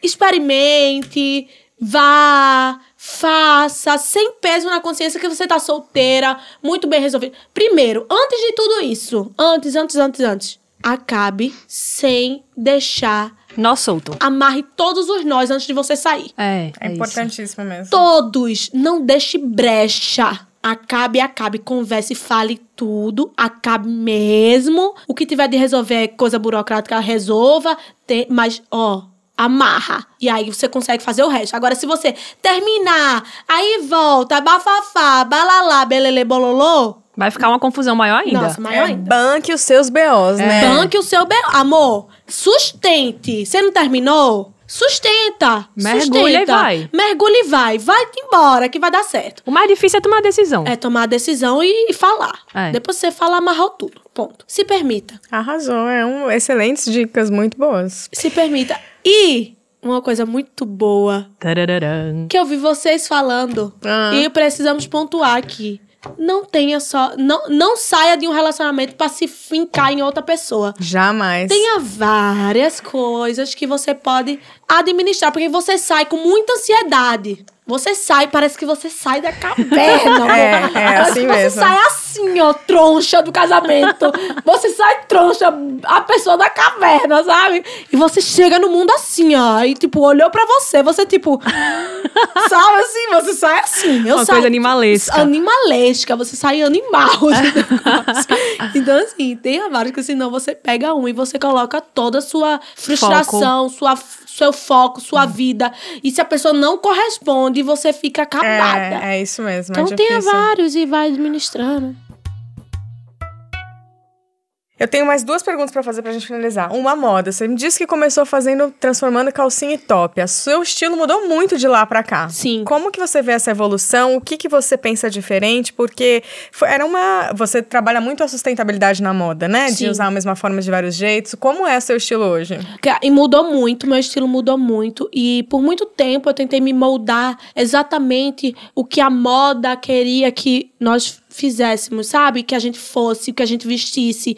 Speaker 1: Experimente. Vá. Faça sem peso na consciência que você tá solteira, muito bem resolvido. Primeiro, antes de tudo isso, antes, antes, antes, antes, acabe sem deixar.
Speaker 2: Nó solto.
Speaker 1: Amarre todos os nós antes de você sair.
Speaker 2: É,
Speaker 3: É,
Speaker 2: é isso.
Speaker 3: importantíssimo mesmo.
Speaker 1: Todos. Não deixe brecha. Acabe, acabe. Converse, fale tudo. Acabe mesmo. O que tiver de resolver é coisa burocrática, resolva. Tem- mas, ó, amarra. E aí você consegue fazer o resto. Agora, se você terminar, aí volta, bafafá, balalá, belele, bololô.
Speaker 2: Vai ficar uma confusão maior ainda.
Speaker 1: Nossa, maior
Speaker 3: É,
Speaker 1: ainda.
Speaker 3: banque os seus BOs, né?
Speaker 1: Banque o seu bem. Amor, sustente. Você não terminou? Sustenta.
Speaker 2: Mergulha
Speaker 1: sustenta.
Speaker 2: e vai.
Speaker 1: Mergulha e vai. Vai embora que vai dar certo.
Speaker 2: O mais difícil é tomar a decisão.
Speaker 1: É tomar a decisão e, e falar.
Speaker 2: É.
Speaker 1: Depois você fala, amarrou tudo. Ponto. Se permita.
Speaker 3: Arrasou, é um excelentes dicas, muito boas.
Speaker 1: Se permita. E uma coisa muito boa que eu vi vocês falando
Speaker 3: Ah.
Speaker 1: e precisamos pontuar aqui. Não tenha só. Não, não saia de um relacionamento pra se fincar em outra pessoa.
Speaker 3: Jamais.
Speaker 1: Tenha várias coisas que você pode administrar, porque você sai com muita ansiedade. Você sai, parece que você sai da caverna. amor.
Speaker 3: É, é
Speaker 1: Parece
Speaker 3: assim
Speaker 1: que
Speaker 3: mesmo.
Speaker 1: Você sai assim, ó, troncha do casamento. Você sai troncha, a pessoa da caverna, sabe? E você chega no mundo assim, ó. E, tipo, olhou pra você, você, tipo. sabe assim? Você sai assim. Eu
Speaker 2: Uma
Speaker 1: saio-
Speaker 2: coisa animalesca.
Speaker 1: Animalesca, você sai animal. então, assim, tenha vários, que senão você pega um e você coloca toda a sua frustração, sua, seu foco, sua vida. E se a pessoa não corresponde, você fica acabada.
Speaker 3: É, é isso mesmo.
Speaker 1: então
Speaker 3: é
Speaker 1: tenha vários e vai administrando.
Speaker 3: Eu tenho mais duas perguntas pra fazer pra gente finalizar. Uma moda. Você me disse que começou fazendo, transformando calcinha e top. O seu estilo mudou muito de lá pra cá.
Speaker 1: Sim.
Speaker 3: Como que você vê essa evolução? O que que você pensa diferente? Porque foi- era uma... Você trabalha muito a sustentabilidade na moda, né? De
Speaker 1: Sim.
Speaker 3: usar a mesma forma de vários jeitos. Como é seu estilo hoje?
Speaker 1: E mudou muito, meu estilo mudou muito. E por muito tempo eu tentei me moldar exatamente o que a moda queria que nós fizéssemos, sabe? Que a gente fosse, que a gente vestisse.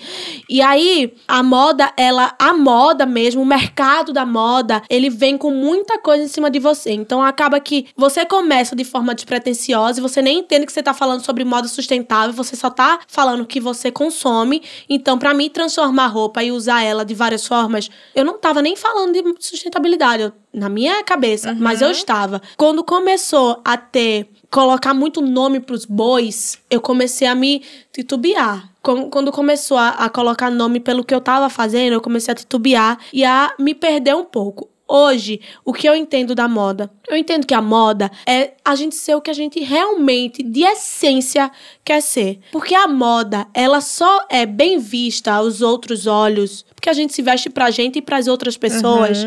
Speaker 1: E aí, a moda, ela, a moda mesmo, o mercado da moda, ele vem com muita coisa em cima de você. Então acaba que você começa de forma despretensiosa e você nem entende que você tá falando sobre moda sustentável, você só tá falando que você consome. Então, pra mim transformar roupa e usar ela de várias formas, eu não tava nem falando de sustentabilidade, eu- na minha cabeça, mas eu estava. Quando começou a ter colocar muito nome pros bois, eu comecei a me titubear. Quando começou a, a colocar nome pelo que eu tava fazendo, eu comecei a titubear e a me perder um pouco. Hoje, o que eu entendo da moda? Eu entendo que a moda é a gente ser o que a gente realmente, de essência, quer ser. Porque a moda, ela só é bem vista aos outros olhos, porque a gente se veste pra gente e pras outras pessoas,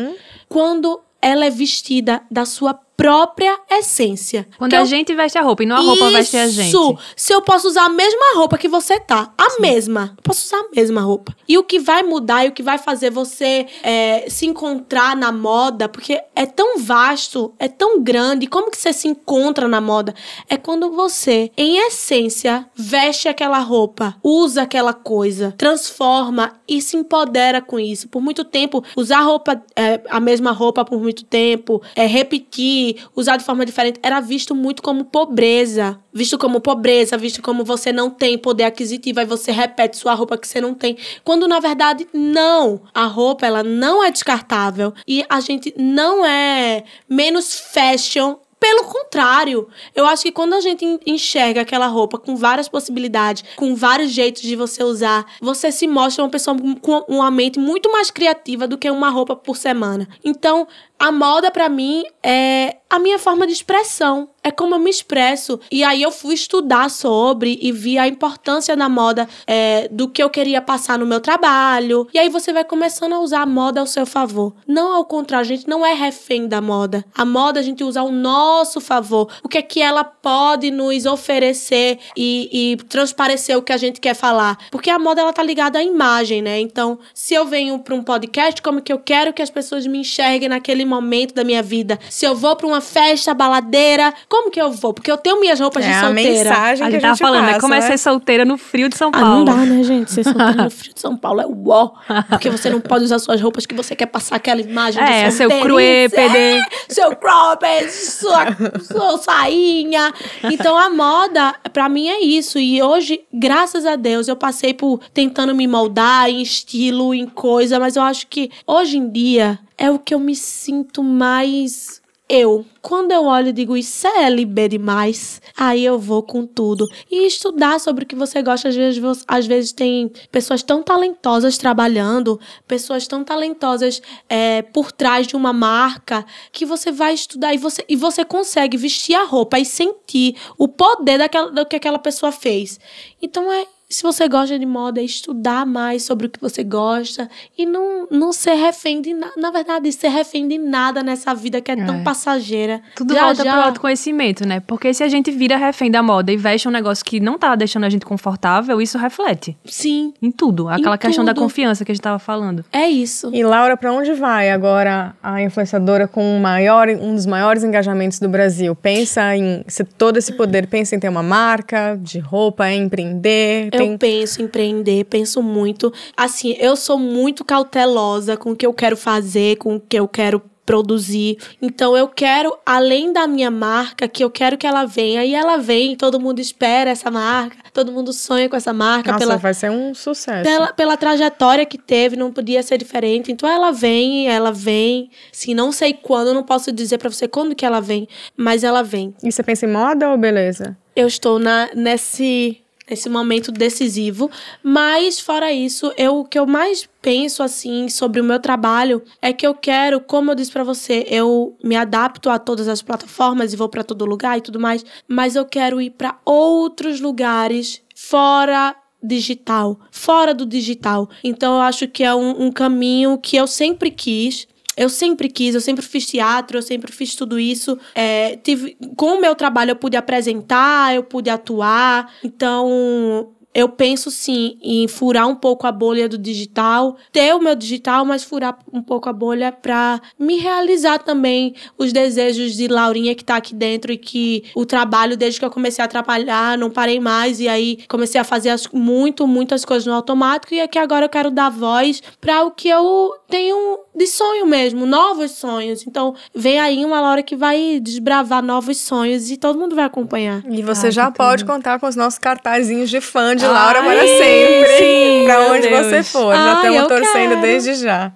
Speaker 1: quando ela é vestida da sua própria essência.
Speaker 2: Quando a
Speaker 1: eu-
Speaker 2: gente veste a roupa e não a roupa veste a gente.
Speaker 1: isso! Se eu posso usar a mesma roupa que você tá, a mesma, eu posso usar a mesma roupa. E o que vai mudar e o que vai fazer você é, se encontrar na moda, porque é tão vasto, é tão grande, como que você se encontra na moda? É quando você, em essência, veste aquela roupa, usa aquela coisa, transforma e se empodera com isso. Por muito tempo, usar roupa, é, a mesma roupa por muito tempo, é, repetir, usar de forma diferente, era visto muito como pobreza. Visto como pobreza, visto como você não tem poder aquisitivo, aí você repete sua roupa que você não tem. Quando na verdade, não. A roupa, ela não é descartável. E a gente não é menos fashion pelo contrário, eu acho que quando a gente en- enxerga aquela roupa com várias possibilidades, com vários jeitos de você usar, você se mostra uma pessoa com uma mente muito mais criativa do que uma roupa por semana. Então, a moda pra mim é a minha forma de expressão, é como eu me expresso. E aí eu fui estudar sobre e vi a importância da moda, é, do que eu queria passar no meu trabalho. E aí você vai começando a usar a moda ao seu favor. Não ao contrário, a gente não é refém da moda. A moda a gente usa ao nosso favor. O que é que ela pode nos oferecer e, e transparecer o que a gente quer falar. Porque a moda ela tá ligada à imagem, né? Então, se eu venho para um podcast, como que eu quero que as pessoas me enxerguem naquele momento da minha vida? Se eu vou para uma festa baladeira, Como que eu vou? Porque eu tenho minhas roupas de
Speaker 3: É a
Speaker 1: solteira.
Speaker 3: mensagem
Speaker 2: A
Speaker 3: que
Speaker 2: gente
Speaker 3: a
Speaker 2: tava
Speaker 3: gente
Speaker 2: falando, né?
Speaker 3: passa,
Speaker 2: Como é
Speaker 3: né?
Speaker 2: ser solteira no frio de São
Speaker 1: Ah,
Speaker 2: Paulo.
Speaker 1: não dá, né, gente? Ser solteira no frio de São Paulo é uó. Porque você não pode usar suas roupas que você quer passar aquela imagem
Speaker 2: É,
Speaker 1: de
Speaker 2: seu
Speaker 1: solteirice.
Speaker 2: cropped.
Speaker 1: É, seu cropped, sua, sua sainha. Então, a moda, pra mim, é isso. E hoje, graças a Deus, eu passei por tentando me moldar em estilo, em coisa. Mas eu acho que, hoje em dia, é o que eu me sinto mais eu. Quando eu olho e digo, isso é LB demais, aí eu vou com tudo. E estudar sobre o que você gosta, às vezes, às vezes tem pessoas tão talentosas trabalhando, pessoas tão talentosas é, por trás de uma marca, que você vai estudar e você, e você consegue vestir a roupa e sentir o poder daquela, do que aquela pessoa fez. Então é. Se você gosta de moda, é estudar mais sobre o que você gosta e não, não ser refém de nada. Na verdade, ser refém de nada nessa vida que é, tão
Speaker 2: É.
Speaker 1: passageira.
Speaker 2: Tudo
Speaker 1: Já,
Speaker 2: volta
Speaker 1: já-
Speaker 2: pro autoconhecimento, né? Porque se a gente vira refém da moda e veste um negócio que não tá deixando a gente confortável, isso reflete
Speaker 1: Sim,
Speaker 2: em tudo. Aquela questão da
Speaker 1: tudo.
Speaker 2: confiança que a gente tava falando.
Speaker 1: é isso.
Speaker 3: E Laura, pra onde vai agora a influenciadora com o maior, um dos maiores engajamentos do Brasil? Pensa em se todo esse poder pensa em ter uma marca de roupa, em empreender, tem
Speaker 1: Eu penso em empreender, penso muito. Assim, eu sou muito cautelosa com o que eu quero fazer, com o que eu quero produzir. Então eu quero, além da minha marca, que eu quero que ela venha. E ela vem, todo mundo espera essa marca, todo mundo sonha com essa marca
Speaker 3: Nossa,
Speaker 1: pela,
Speaker 3: vai ser um sucesso.
Speaker 1: pela, pela trajetória que teve, não podia ser diferente. Então ela vem, ela vem. Sim, não sei quando, não posso dizer pra você quando que ela vem, mas ela vem.
Speaker 3: E você pensa em moda ou beleza?
Speaker 1: Eu estou na, nesse, nesse momento decisivo, mas fora isso, eu, o que eu mais penso assim sobre o meu trabalho é que eu quero, como eu disse pra você, eu me adapto a todas as plataformas e vou pra todo lugar e tudo mais, mas eu quero ir pra outros lugares fora digital, fora do digital. Então eu acho que é um, um caminho que eu sempre quis. Eu sempre quis, eu sempre fiz teatro, eu sempre fiz tudo isso. É, tive, com o meu trabalho eu pude apresentar, eu pude atuar. Então, eu penso sim em furar um pouco a bolha do digital, ter o meu digital, mas furar um pouco a bolha pra me realizar também os desejos de Laurinha que tá aqui dentro e que o trabalho, desde que eu comecei a trabalhar, não parei mais. E aí comecei a fazer as, muito, muitas coisas no automático. E aqui agora eu quero dar voz pra o que eu tenho de sonho mesmo, novos sonhos. Então, vem aí uma Laura que vai desbravar novos sonhos e todo mundo vai acompanhar.
Speaker 3: E você
Speaker 2: Ai,
Speaker 3: já pode
Speaker 2: tudo.
Speaker 3: contar com os nossos cartazinhos de fã de
Speaker 2: Ai,
Speaker 3: Laura para sempre.
Speaker 2: sim,
Speaker 3: pra
Speaker 2: meu
Speaker 3: onde
Speaker 2: Deus.
Speaker 3: você for. já
Speaker 1: Ai,
Speaker 3: estamos torcendo
Speaker 1: quero.
Speaker 3: desde já.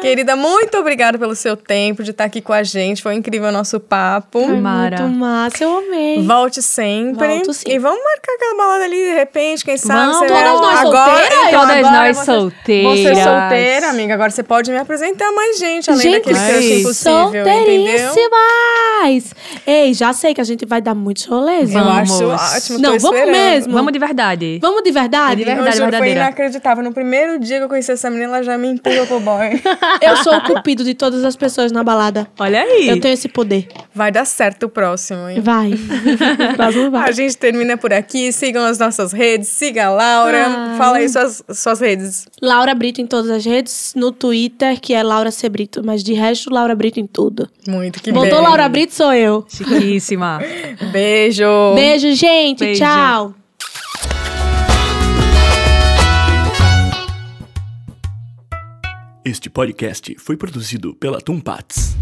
Speaker 3: Querida, muito obrigada pelo seu tempo de estar aqui com a gente. Foi incrível o nosso papo.
Speaker 1: Ai,
Speaker 2: Mara.
Speaker 1: Muito massa, eu amei.
Speaker 3: Volte sempre.
Speaker 1: Volto sim.
Speaker 3: E vamos marcar aquela balada ali de repente, quem sabe?
Speaker 2: Vamos.
Speaker 1: Todas
Speaker 3: vai-
Speaker 1: nós
Speaker 3: agora,
Speaker 1: solteiras?
Speaker 3: então,
Speaker 2: Todas
Speaker 3: agora
Speaker 2: nós
Speaker 3: você-
Speaker 2: solteiras.
Speaker 3: Você é solteira, amiga. Agora você pode me apresentar mais gente, além
Speaker 1: Gente,
Speaker 3: daquele crush impossível,
Speaker 1: solteiríssimas! Ei, já sei que a gente vai dar muitos rolês.
Speaker 3: Eu
Speaker 2: Vamos.
Speaker 3: acho ótimo.
Speaker 1: Não,
Speaker 3: tô
Speaker 1: vamos
Speaker 3: esperando.
Speaker 1: mesmo.
Speaker 2: Vamos de verdade.
Speaker 1: Vamos de verdade?
Speaker 2: De verdade.
Speaker 3: Eu juro, foi
Speaker 2: verdadeira.
Speaker 3: inacreditável. No primeiro dia que eu conheci essa menina, ela já me empurrou pro boy.
Speaker 1: Eu sou o cupido de todas as pessoas na balada.
Speaker 2: Olha aí.
Speaker 1: Eu tenho esse poder.
Speaker 3: Vai dar certo o próximo, hein?
Speaker 1: Vai. Próximo vai.
Speaker 3: A gente termina por aqui. Sigam as nossas redes. Siga a Laura.
Speaker 1: Ah.
Speaker 3: Fala aí suas, suas redes.
Speaker 1: Laura Brito em todas as redes. No Twitter, que é Laura C. Brito. Mas de resto, Laura Brito em tudo.
Speaker 3: Muito que
Speaker 1: Botou
Speaker 3: bem.
Speaker 1: Laura Brito, sou eu.
Speaker 2: Chiquíssima.
Speaker 3: Beijo.
Speaker 1: Beijo, gente.
Speaker 2: Beijo.
Speaker 1: Tchau.
Speaker 4: Este podcast foi produzido pela Tumpats.